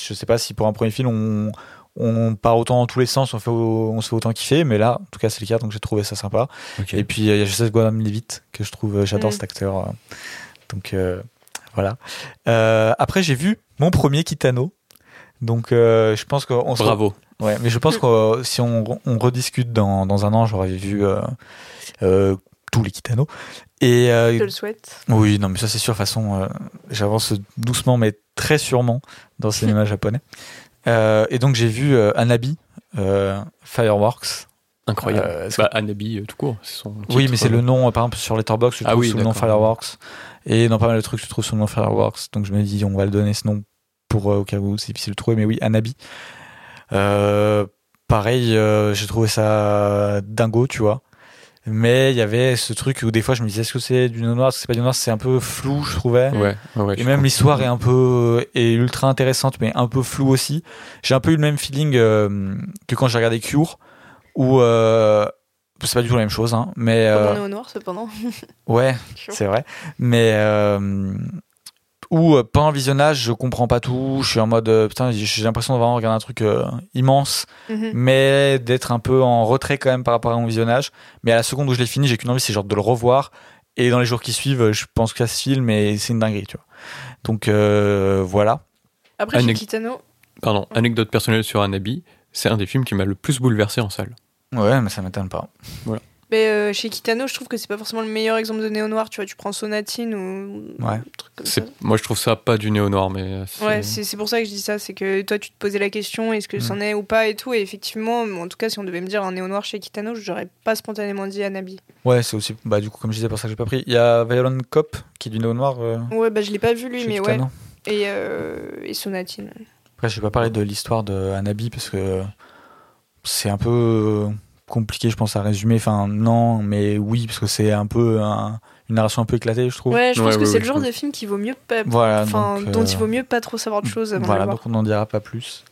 je sais pas si pour un premier film on, on part autant dans tous les sens, on, fait, on se fait autant kiffer, mais là, en tout cas, c'est le cas, donc j'ai trouvé ça sympa. Et puis, il y a Joseph Gordon-Levitt, que je trouve, euh, j'adore Mm. cet acteur. donc, euh, voilà. Euh, après, j'ai vu mon premier Kitano. Donc, euh, je pense qu'on se Bravo. Ouais, mais je pense que euh, si on, on rediscute dans, dans un an, j'aurais vu euh, euh, tous les Kitano. Et euh, Je le souhaite. oui, non, mais ça c'est sûr. De toute façon, euh, j'avance doucement, mais très sûrement dans le cinéma [laughs] japonais. Euh, et donc j'ai vu euh, Anabi, euh, Fireworks. Incroyable. Euh, bah, Anabi, euh, tout court. Oui, mais c'est euh, le nom, par exemple, sur Letterboxd, tu Ah trouves oui, sous le nom. Fireworks. Et dans pas mal de trucs, tu trouves sous le nom Fireworks. Donc je me dis, on va le donner ce nom pour euh, au cas où c'est difficile de trouver. Mais oui, Anabi. Euh, pareil, euh, j'ai trouvé ça dingo, tu vois. Mais il y avait ce truc où des fois je me disais, est-ce que c'est du noir, est-ce que c'est pas du noir? C'est un peu flou, je trouvais. Ouais, ouais, ouais, Et même l'histoire est un peu est ultra intéressante, mais un peu floue aussi. J'ai un peu eu le même feeling euh, que quand j'ai regardé Cure, où euh, c'est pas du tout la même chose, hein, mais euh, on est au noir, cependant. [laughs] ouais, c'est vrai. Mais euh, où euh, pendant le visionnage, je comprends pas tout. Je suis en mode putain, j'ai l'impression de vraiment regarder un truc euh, immense, Mhm. mais d'être un peu en retrait quand même par rapport à mon visionnage. Mais à la seconde où je l'ai fini, j'ai qu'une envie, c'est genre de le revoir. Et dans les jours qui suivent, je pense que ça se filme et c'est une dinguerie, tu vois. Donc euh, voilà. Après, chez Anne- Kitano, Pardon, anecdote personnelle sur Anabi, c'est un des films qui m'a le plus bouleversé en salle. Ouais, mais ça m'étonne pas. mais, euh, chez Kitano, je trouve que c'est pas forcément le meilleur exemple de néo-noir. Tu vois, tu prends Sonatine ou Ouais. un truc comme ça. C'est, moi, je trouve ça pas du néo-noir, mais c'est- Ouais, c'est c'est pour ça que je dis ça. C'est que toi, tu te posais la question est-ce que Mm. c'en est ou pas et tout. Et effectivement, en tout cas, si on devait me dire un néo-noir chez Kitano, j'aurais pas spontanément dit Anabi. Ouais, c'est aussi, bah du coup, comme je disais, pour ça que j'ai pas pris. Il y a Violent Cop qui est du néo noir. Euh, Ouais, bah je l'ai pas vu lui, chez mais ouais. Et, euh, et Sonatine. Après, je vais pas parler de l'histoire de Anabi parce que c'est un peu euh, compliqué, je pense, à résumer. Enfin, non, mais oui, parce que c'est un peu un- une narration un peu éclatée, je trouve. Ouais, je pense Ouais, que ouais, c'est ouais, le genre de film qui vaut mieux pas. Voilà, donc, dont euh, il vaut mieux pas trop savoir de choses avant de Voilà, donc on n'en dira pas plus.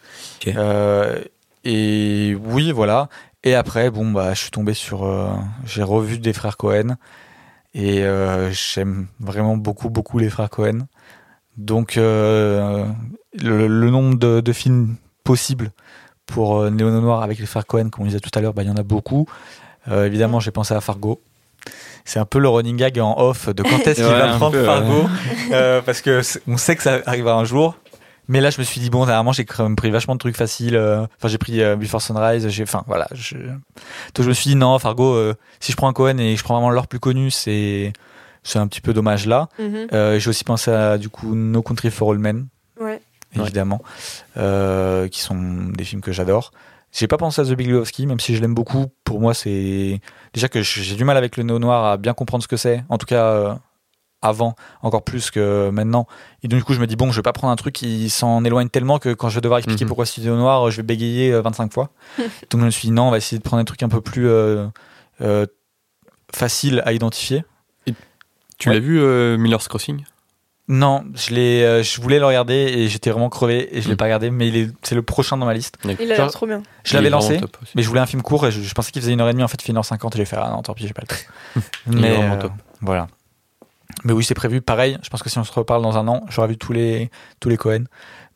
Euh, et oui, voilà. Et après, bon, bah, je suis tombé sur. euh, j'ai revu des frères Cohen. Et euh, j'aime vraiment beaucoup, beaucoup les frères Cohen. Donc, euh, le, le nombre de, de films possibles pour euh, Néo Noir avec les frères Cohen, comme on disait tout à l'heure, bah, il y en a beaucoup. Euh, évidemment, j'ai pensé à Fargo. C'est un peu le running gag en off de quand est-ce [laughs] qu'il Ouais, va prendre peu, ouais. Fargo. [laughs] Euh, parce que on sait que ça arrivera un jour. Mais là, je me suis dit, bon, dernièrement, j'ai quand même pris vachement de trucs faciles. Enfin, j'ai pris euh, Before Sunrise. J'ai, enfin, voilà. Je... Donc, je me suis dit, non, Fargo, euh, si je prends un Cohen et je prends vraiment l'or plus connu, c'est, c'est un petit peu dommage là. Mhm. Euh, j'ai aussi pensé à, du coup, No Country for All Men, Ouais. Évidemment, euh, qui sont des films que j'adore. J'ai pas pensé à The Big Lebowski, même si je l'aime beaucoup. Pour moi, c'est déjà que j'ai du mal avec le néo noir à bien comprendre ce que c'est. En tout cas, euh, avant, encore plus que maintenant. Et donc, du coup, je me dis bon, je vais pas prendre un truc qui s'en éloigne tellement que quand je vais devoir expliquer Mhm. pourquoi c'est noir, je vais bégayer euh, 25 fois. [laughs] donc, je me suis dit non, on va essayer de prendre un truc un peu plus euh, euh, facile à identifier. Tu Ouais. l'as vu, euh, Miller's Crossing? Non, je l'ai, euh, je voulais le regarder et j'étais vraiment crevé et je l'ai Mhm. pas regardé, mais il est, c'est le prochain dans ma liste. Il a l'air trop bien. Je l'avais lancé, mais je voulais un film court et je, je pensais qu'il faisait une heure et demie. En fait, il fait une heure cinquante et j'ai fait ah non, tant pis, j'ai pas le temps. [laughs] Il est mais vraiment euh, top. voilà. Mais oui, c'est prévu. Pareil, je pense que si on se reparle dans un an, j'aurai vu tous les tous les Cohen.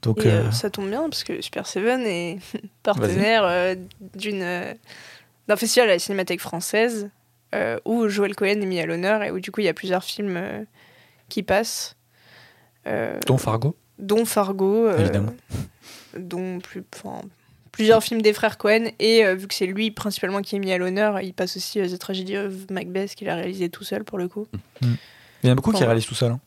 Donc Et, euh, euh, ça tombe bien parce que Super Seven est [laughs] partenaire d'une d'un festival à la Cinémathèque française euh, où Joël Cohen est mis à l'honneur et où du coup il y a plusieurs films euh, qui passent, dont Fargo. dont Fargo, euh, Évidemment. dont plus, enfin, plusieurs films des frères Cohen et euh, vu que c'est lui principalement qui est mis à l'honneur, il passe aussi euh, The Tragedy of Macbeth qu'il a réalisé tout seul pour le coup. Il y en a beaucoup qui réalisent tout seul. hein.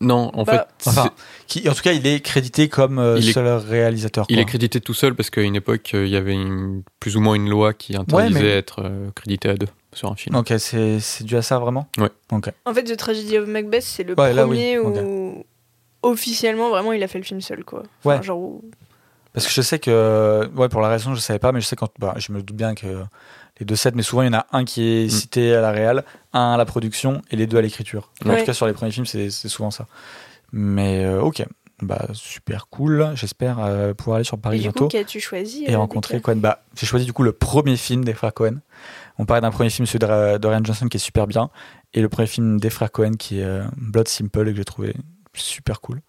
Non, en Bah, fait, Enfin, qui, en tout cas, il est crédité comme euh, Il est- seul réalisateur. il est crédité tout seul parce qu'à une époque, euh, il y avait une- plus ou moins une loi qui interdisait mais- d'être euh, crédité à deux sur un film. Ok, c'est c'est dû à ça vraiment. Ouais. Ok. En fait, The Tragedy of Macbeth, c'est le Ouais, là, oui. premier où officiellement, vraiment, il a fait le film seul, quoi. Enfin, Ouais. Genre où- Parce que je sais que, ouais, pour la raison, je savais pas, mais je sais quand, bah, je me doute bien que les deux sets, mais souvent il y en a un qui est Mm. cité à la réal, un à la production et les deux à l'écriture. En tout cas, sur les premiers films, c'est c'est souvent ça. Mais euh, ok, bah super cool. J'espère euh, pouvoir aller sur Paris Et bientôt coup, qu'as-tu choisi et euh, rencontrer Cohen? Bah, j'ai choisi du coup le premier film des frères Cohen. On parlait d'un premier film, celui de de Ryan Johnson, qui est super bien, et le premier film des frères Cohen qui est euh, Blood Simple et que j'ai trouvé super cool.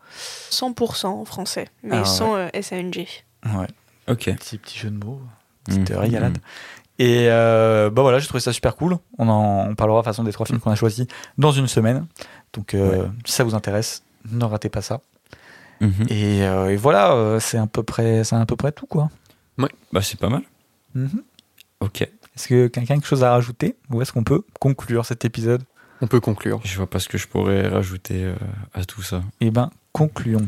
100% en français, mais Ah, ouais. sans euh, SANG. Ouais. Ok. Petit, petit jeu de mots, petite Mhm. régalade. Et euh, bah voilà, j'ai trouvé ça super cool. On en on parlera de façon des trois films qu'on a choisis dans une semaine. Donc euh, si ça vous intéresse, ne ratez pas ça. Mhm. Et, euh, et voilà, euh, c'est à peu près, c'est à peu près tout quoi. Bah, c'est pas mal. Mhm. Ok. Est-ce que quelqu'un a quelque chose à rajouter? Ou est-ce qu'on peut conclure cet épisode? On peut conclure. Je vois pas ce que je pourrais rajouter euh, à tout ça. Eh ben, concluons.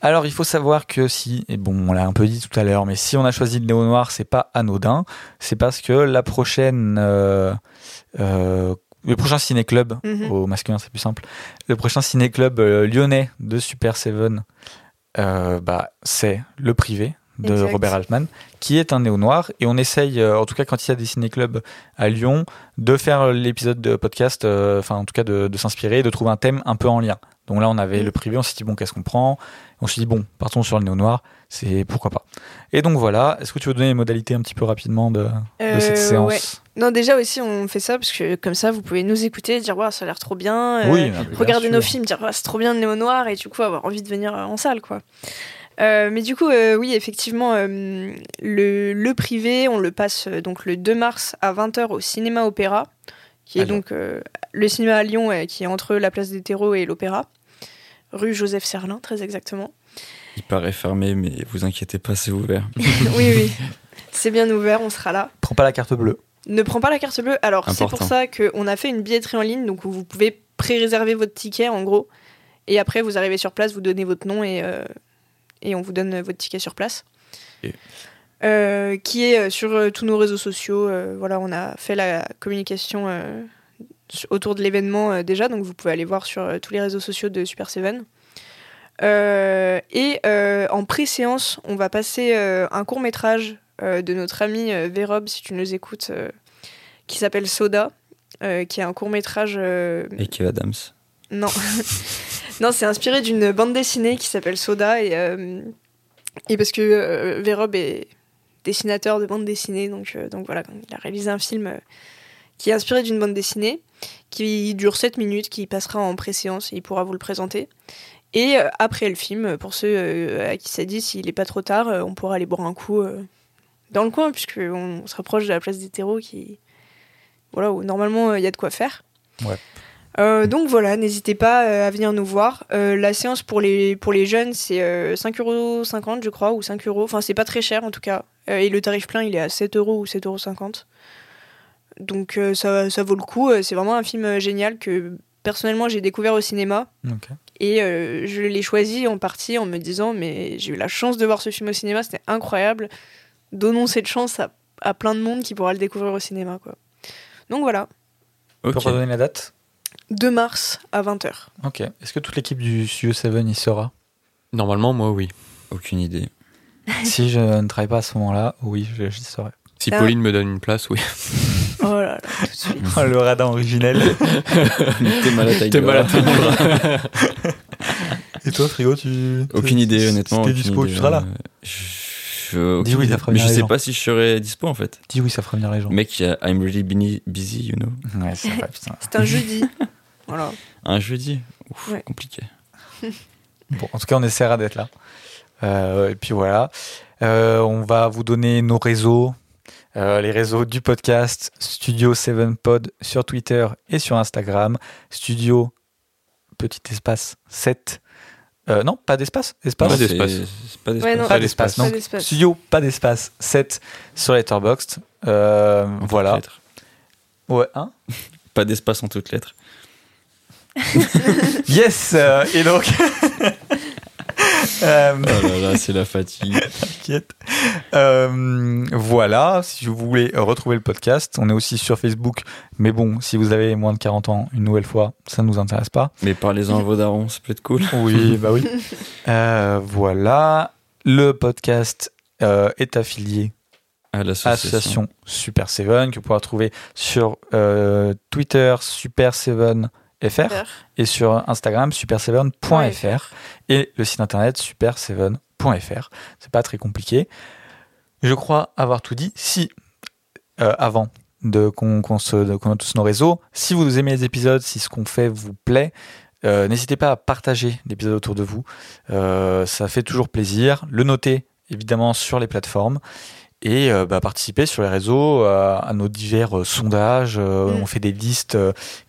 Alors, il faut savoir que si, et bon, on l'a un peu dit tout à l'heure, mais si on a choisi le néo noir, c'est pas anodin. C'est parce que la prochaine, euh, euh, le prochain ciné-club, Mhm. au masculin, c'est plus simple, le prochain ciné-club euh, lyonnais de Super Seven, euh, bah, c'est le privé de Exact. Robert Altman, qui est un néo noir. Et on essaye, euh, en tout cas quand il y a des ciné-clubs à Lyon, de faire l'épisode de podcast, enfin en tout cas de, de s'inspirer, de trouver un thème un peu en lien. Donc là, on avait Mm. le privé, on s'est dit, bon, qu'est-ce qu'on prend? On s'est dit, bon, partons sur le néo noir, c'est pourquoi pas. Et donc voilà, est-ce que tu veux donner les modalités un petit peu rapidement de, de cette séance? ouais. Non, déjà aussi, on fait ça parce que comme ça, vous pouvez nous écouter et dire, ouais, ça a l'air trop bien. euh, Oui, bien regarder nos films, dire, ouais, c'est trop bien le néo noir et du coup, avoir envie de venir euh, en salle, quoi. Euh, mais du coup, euh, oui, effectivement, euh, le, le privé, on le passe euh, donc le 2 mars à 20h au cinéma Opéra, qui À est Lyon. donc euh, le cinéma à Lyon, euh, qui est entre la place des terreaux et l'Opéra, rue Joseph Serlin, très exactement. Il paraît fermé, mais vous inquiétez pas, c'est ouvert. [laughs] oui, oui, [laughs] c'est bien ouvert, on sera là. Prends pas la carte bleue. Ne prends pas la carte bleue. Alors, c'est pour ça qu'on a fait une billetterie en ligne, donc où vous pouvez pré-réserver votre ticket, en gros. Et après, vous arrivez sur place, vous donnez votre nom et, euh, et on vous donne votre ticket sur place. Et- Euh, qui est euh, sur euh, tous nos réseaux sociaux. voilà, on a fait la communication autour de l'événement déjà, donc vous pouvez aller voir sur tous les réseaux sociaux de Super Seven. Et en pré-séance, on va passer un court métrage de notre ami euh, Vérob, si tu nous écoutes, euh, qui s'appelle Soda, euh, qui est un court métrage. Et Kev Adams. Non, [laughs] non, c'est inspiré d'une bande dessinée qui s'appelle Soda et euh, et parce que euh, Vérob est dessinateur de bande dessinée, donc euh, donc voilà, il a réalisé un film euh, qui est inspiré d'une bande dessinée qui dure 7 minutes, qui passera en pré-séance et il pourra vous le présenter. Et euh, après le film, pour ceux euh, à qui ça dit, s'il est pas trop tard, euh, on pourra aller boire un coup euh, dans le coin, puisque on, se rapproche de la place des terreaux, qui voilà où normalement euh, il y a de quoi faire. Ouais. Euh, donc voilà, n'hésitez pas euh, à venir nous voir. Euh, la séance pour les, pour les jeunes, c'est euh, 5,50€ je crois, ou 5 euros. Enfin, c'est pas très cher en tout cas. Et le tarif plein, il est à 7 euros ou 7,50€. Donc ça, ça vaut le coup. C'est vraiment un film génial que personnellement j'ai découvert au cinéma. Et je l'ai choisi en partie en me disant, mais j'ai eu la chance de voir ce film au cinéma, c'était incroyable. Donnons cette chance à, à plein de monde qui pourra le découvrir au cinéma. Quoi. Donc voilà, Tu peux Ok. redonner la date 2 mars à 20h. Ok. Est-ce que toute l'équipe du Studio 7 y sera? Normalement, moi, oui. Aucune idée. [laughs] Si je ne travaille pas à ce moment-là, oui, je- j'y serai. Si Ah. Pauline me donne une place, oui. Oh là là, tout de suite. [laughs] Oh, le radin originel. [laughs] T'es mal à taille T'es mal à taille Et toi, Frigo, tu. Aucune idée, honnêtement. Si t'es dispo, idée. tu seras là. Euh, Je... je- Dis oui, aucune ça idée. fera Mais je sais pas si je serai dispo en fait. Dis oui, ça fera venir les gens. Mec, I'm really busy, busy, you know. Ouais, c'est vrai, putain. C'est un jeudi. [laughs] voilà. Un jeudi? Ouf, Ouais. compliqué. [laughs] Bon, en tout cas, on essaiera d'être là. Euh, et puis voilà. Euh, on va vous donner nos réseaux, euh, les réseaux du podcast Studio 7 Pod sur Twitter et sur Instagram. Studio, petit espace 7. Euh, non, pas d'espace Espace Pas d'espace. Pas d'espace. Ouais, non. Pas Pas d'espace. Pas d'espace. Studio, pas d'espace 7 sur Letterboxd. Euh, voilà. lettres. Ouais, hein [laughs] Pas d'espace en toutes lettres. [laughs] Yes euh, Et donc. [laughs] Euh, Oh là là, c'est la fatigue. T'inquiète. Euh, voilà, si vous voulez retrouver le podcast, on est aussi sur Facebook. Mais bon, si vous avez moins de 40 ans, une nouvelle fois, ça ne nous intéresse pas. Mais parlez-en à vos darons, ça peut être cool. Oui, bah oui. [laughs] Euh, voilà. Le podcast est affilié À l'association. Super Seven, que vous pourrez trouver sur Twitter Super Seven FR et sur Instagram super7.fr et le site internet super7.fr. C'est pas très compliqué. Je crois avoir tout dit. Si, euh, avant de qu'on se a tous nos réseaux, si vous aimez les épisodes, si ce qu'on fait vous plaît, euh, n'hésitez pas à partager l'épisode autour de vous. Euh, ça fait toujours plaisir. Le noter évidemment sur les plateformes et euh, bah, participer sur les réseaux euh, à nos divers euh, sondages. Mm. On fait des listes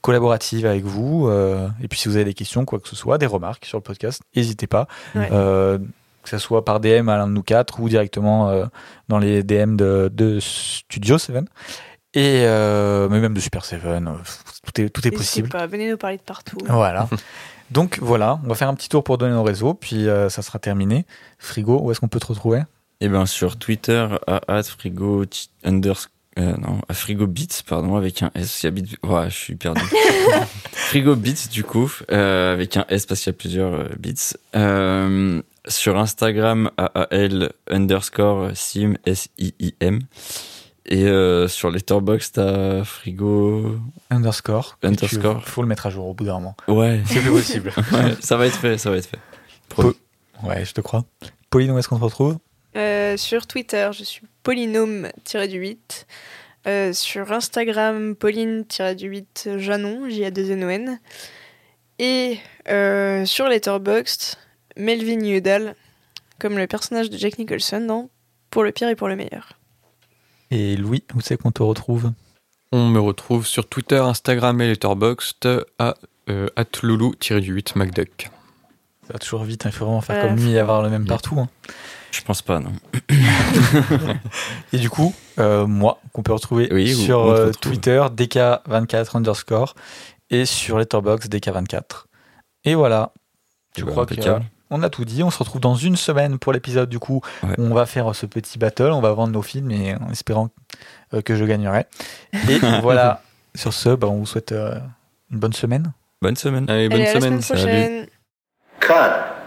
collaboratives avec vous. et puis si vous avez des questions, quoi que ce soit, des remarques sur le podcast, n'hésitez pas. Ouais. Que ce soit par DM à l'un de nous quatre ou directement dans les DM de, de Studio 7. Et mais même de Super 7, euh, tout est, tout est possible. pas, venez nous parler de partout. Voilà. [laughs] Donc voilà, on va faire un petit tour pour donner nos réseaux, puis ça sera terminé. Frigo, où est-ce qu'on peut te retrouver? Et ben sur Twitter à frigo underscore euh, non, à frigo beats pardon avec un S il y a bits ouais, je suis perdu. [laughs] frigo beats du coup euh, avec un S parce qu'il y a plusieurs euh, beats. Euh, sur Instagram AAL underscore sim S I I M et euh, sur Letterboxd t'as frigo Underscore. Underscore. faut le mettre à jour au bout d'un moment. ouais [laughs] C'est plus possible. Ouais, ça va être fait ça va être fait. Ouais, je te crois. Pauline, où est-ce qu'on te retrouve? Euh, sur Twitter, je suis polynôme-8. Euh, sur Instagram, pauline-8 Janon, J-A-2-N-O-N. Et euh, sur Letterboxd, Melvin Udall, comme le personnage de Jack Nicholson dans Pour le pire et pour le meilleur. Et Louis, où c'est qu'on te retrouve? On me retrouve sur Twitter, Instagram et Letterboxd à euh, @loulou-8 MacDuck. Ça va toujours vite, hein, il faut vraiment faire Ouais, comme lui et avoir le même partout. hein. Je pense pas non. [laughs] Et du coup, euh, moi, qu'on peut retrouver Oui, sur euh, retrouve. Twitter, DK24 underscore, et sur Letterboxd, DK24. Et voilà. Je Eh ben, crois que impeccable. on a tout dit. On se retrouve dans une semaine pour l'épisode du coup. Ouais. où on va faire ce petit battle, on va vendre nos films et en espérant euh, que je gagnerai. Et [laughs] voilà. Sur ce, bah, on vous souhaite euh, une bonne semaine. Bonne semaine. Allez, bonne Allez, à la semaine. semaine prochaine. Cut.